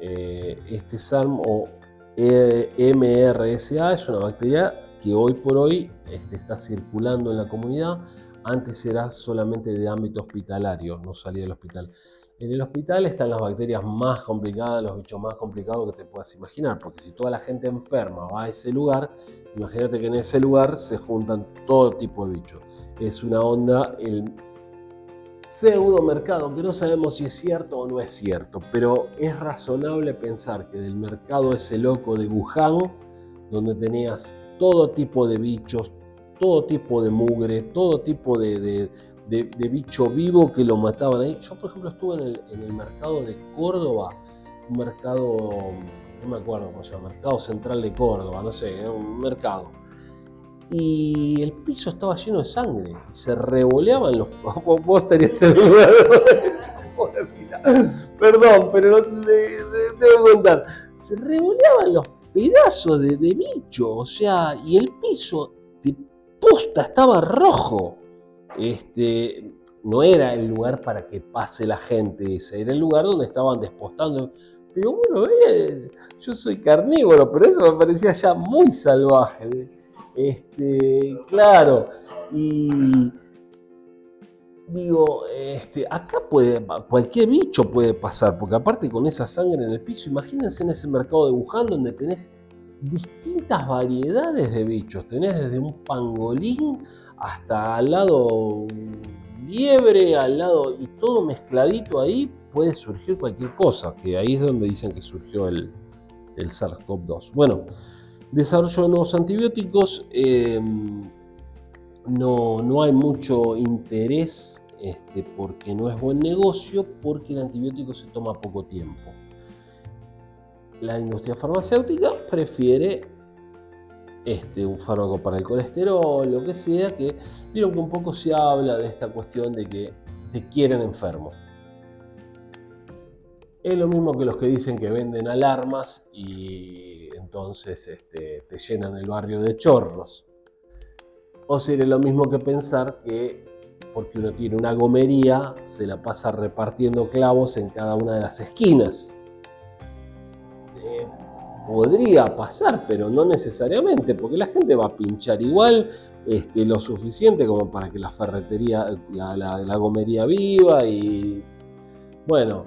Speaker 1: Eh, este SARM o MRSA es una bacteria que hoy por hoy este, está circulando en la comunidad. Antes era solamente de ámbito hospitalario, no salía del hospital. En el hospital están las bacterias más complicadas, los bichos más complicados que te puedas imaginar, porque si toda la gente enferma va a ese lugar, imagínate que en ese lugar se juntan todo tipo de bichos. Es una onda, el pseudo mercado, que no sabemos si es cierto o no es cierto, pero es razonable pensar que del mercado ese loco de Wuhan, donde tenías todo tipo de bichos, todo tipo de mugre, todo tipo de de, bicho vivo que lo mataban ahí. Yo, por ejemplo, estuve en el, mercado de Córdoba, un mercado, no me acuerdo cómo se llama, mercado central de Córdoba, no sé, un mercado. y el piso estaba lleno de sangre. Se revoleaban los. [laughs] Vos, estarías en el lugar [laughs] Perdón, pero no te, a contar. Se revoleaban los pedazos de bicho, o sea, y el piso estaba rojo. Este, no era el lugar para que pase la gente ese, era el lugar donde estaban despostando. Pero bueno, eh, yo soy carnívoro, pero eso me parecía ya muy salvaje. Este, claro, y digo, este, acá puede, cualquier bicho puede pasar, porque aparte con esa sangre en el piso, imagínense en ese mercado de Wuhan donde tenés distintas variedades de bichos, tenés desde un pangolín hasta al lado liebre, al lado y todo mezcladito ahí, puede surgir cualquier cosa, que ahí es donde dicen que surgió el, el SARS-CoV-2. Bueno, desarrollo de nuevos antibióticos, eh, no, no hay mucho interés este, porque no es buen negocio, porque el antibiótico se toma poco tiempo. La industria farmacéutica prefiere este, un fármaco para el colesterol, lo que sea, que vieron que un poco se habla de esta cuestión de que te quieren enfermo. Es lo mismo que los que dicen que venden alarmas y entonces este, te llenan el barrio de chorros. O sería lo mismo que pensar que porque uno tiene una gomería se la pasa repartiendo clavos en cada una de las esquinas. Podría pasar, pero no necesariamente, porque la gente va a pinchar igual este, lo suficiente como para que la ferretería, la, gomería viva y bueno,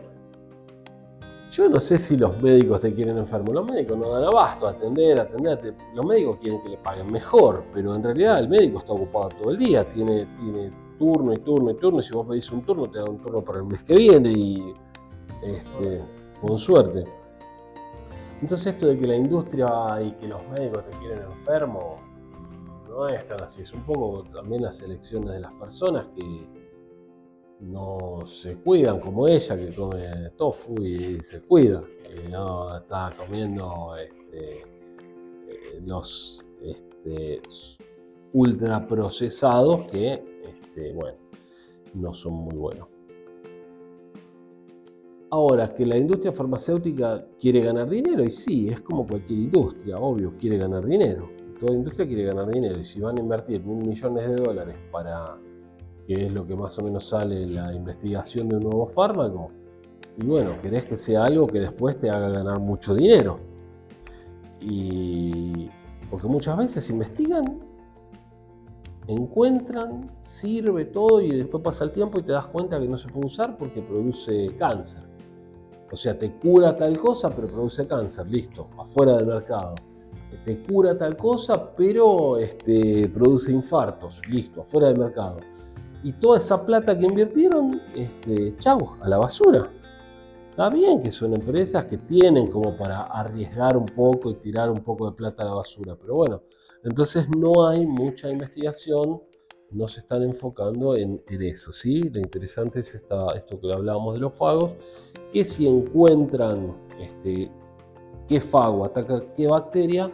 Speaker 1: yo no sé si los médicos te quieren enfermo. Los médicos no dan abasto a atender, a atender. Los médicos quieren que le paguen mejor, pero en realidad el médico está ocupado todo el día. Tiene, tiene turno y turno y turno. Y si vos pedís un turno, te dan un turno para el mes que viene y este, con suerte. Entonces esto de que la industria y que los médicos te quieren enfermo no es tan así. Es un poco también las elecciones de las personas que no se cuidan como ella que come tofu y se cuida, que no está comiendo este, eh, los este, ultraprocesados que, este, bueno, no son muy buenos. Ahora, que la industria farmacéutica quiere ganar dinero, y sí, es como cualquier industria, obvio, quiere ganar dinero. Toda industria quiere ganar dinero, y si van a invertir mil millones de dólares para que es lo que más o menos sale la investigación de un nuevo fármaco. Y bueno, querés que sea algo que después te haga ganar mucho dinero. Y porque muchas veces investigan, encuentran, sirve todo y después pasa el tiempo y te das cuenta que no se puede usar porque produce cáncer. O sea, te cura tal cosa, pero produce cáncer, listo, afuera del mercado. Te cura tal cosa, pero este, produce infartos, listo, afuera del mercado y toda esa plata que invirtieron, este, chau, a la basura. Está bien que son empresas que tienen como para arriesgar un poco y tirar un poco de plata a la basura, pero bueno, entonces no hay mucha investigación, no se están enfocando en, eso, ¿sí? Lo interesante es esto que hablábamos de los fagos, que si encuentran este, qué fago ataca qué bacteria,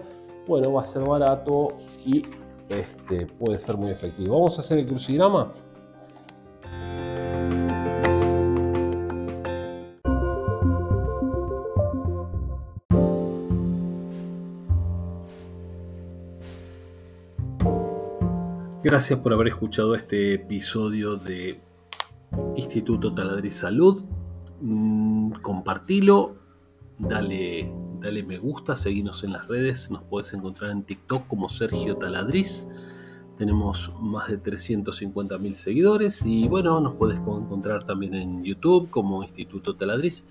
Speaker 1: bueno, va a ser barato y este, puede ser muy efectivo. Vamos a hacer el crucigrama. Gracias por haber escuchado este episodio de Instituto Taladriz Salud. Mm, compartilo, dale, dale me gusta, seguinos en las redes. Nos puedes encontrar en TikTok como Sergio Taladriz. Tenemos más de 350 mil seguidores y bueno, nos puedes encontrar también en YouTube como Instituto Taladriz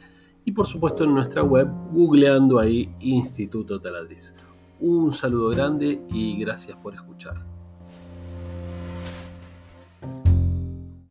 Speaker 1: y por supuesto en nuestra web googleando ahí Instituto Taladriz. Un saludo grande y gracias por escuchar.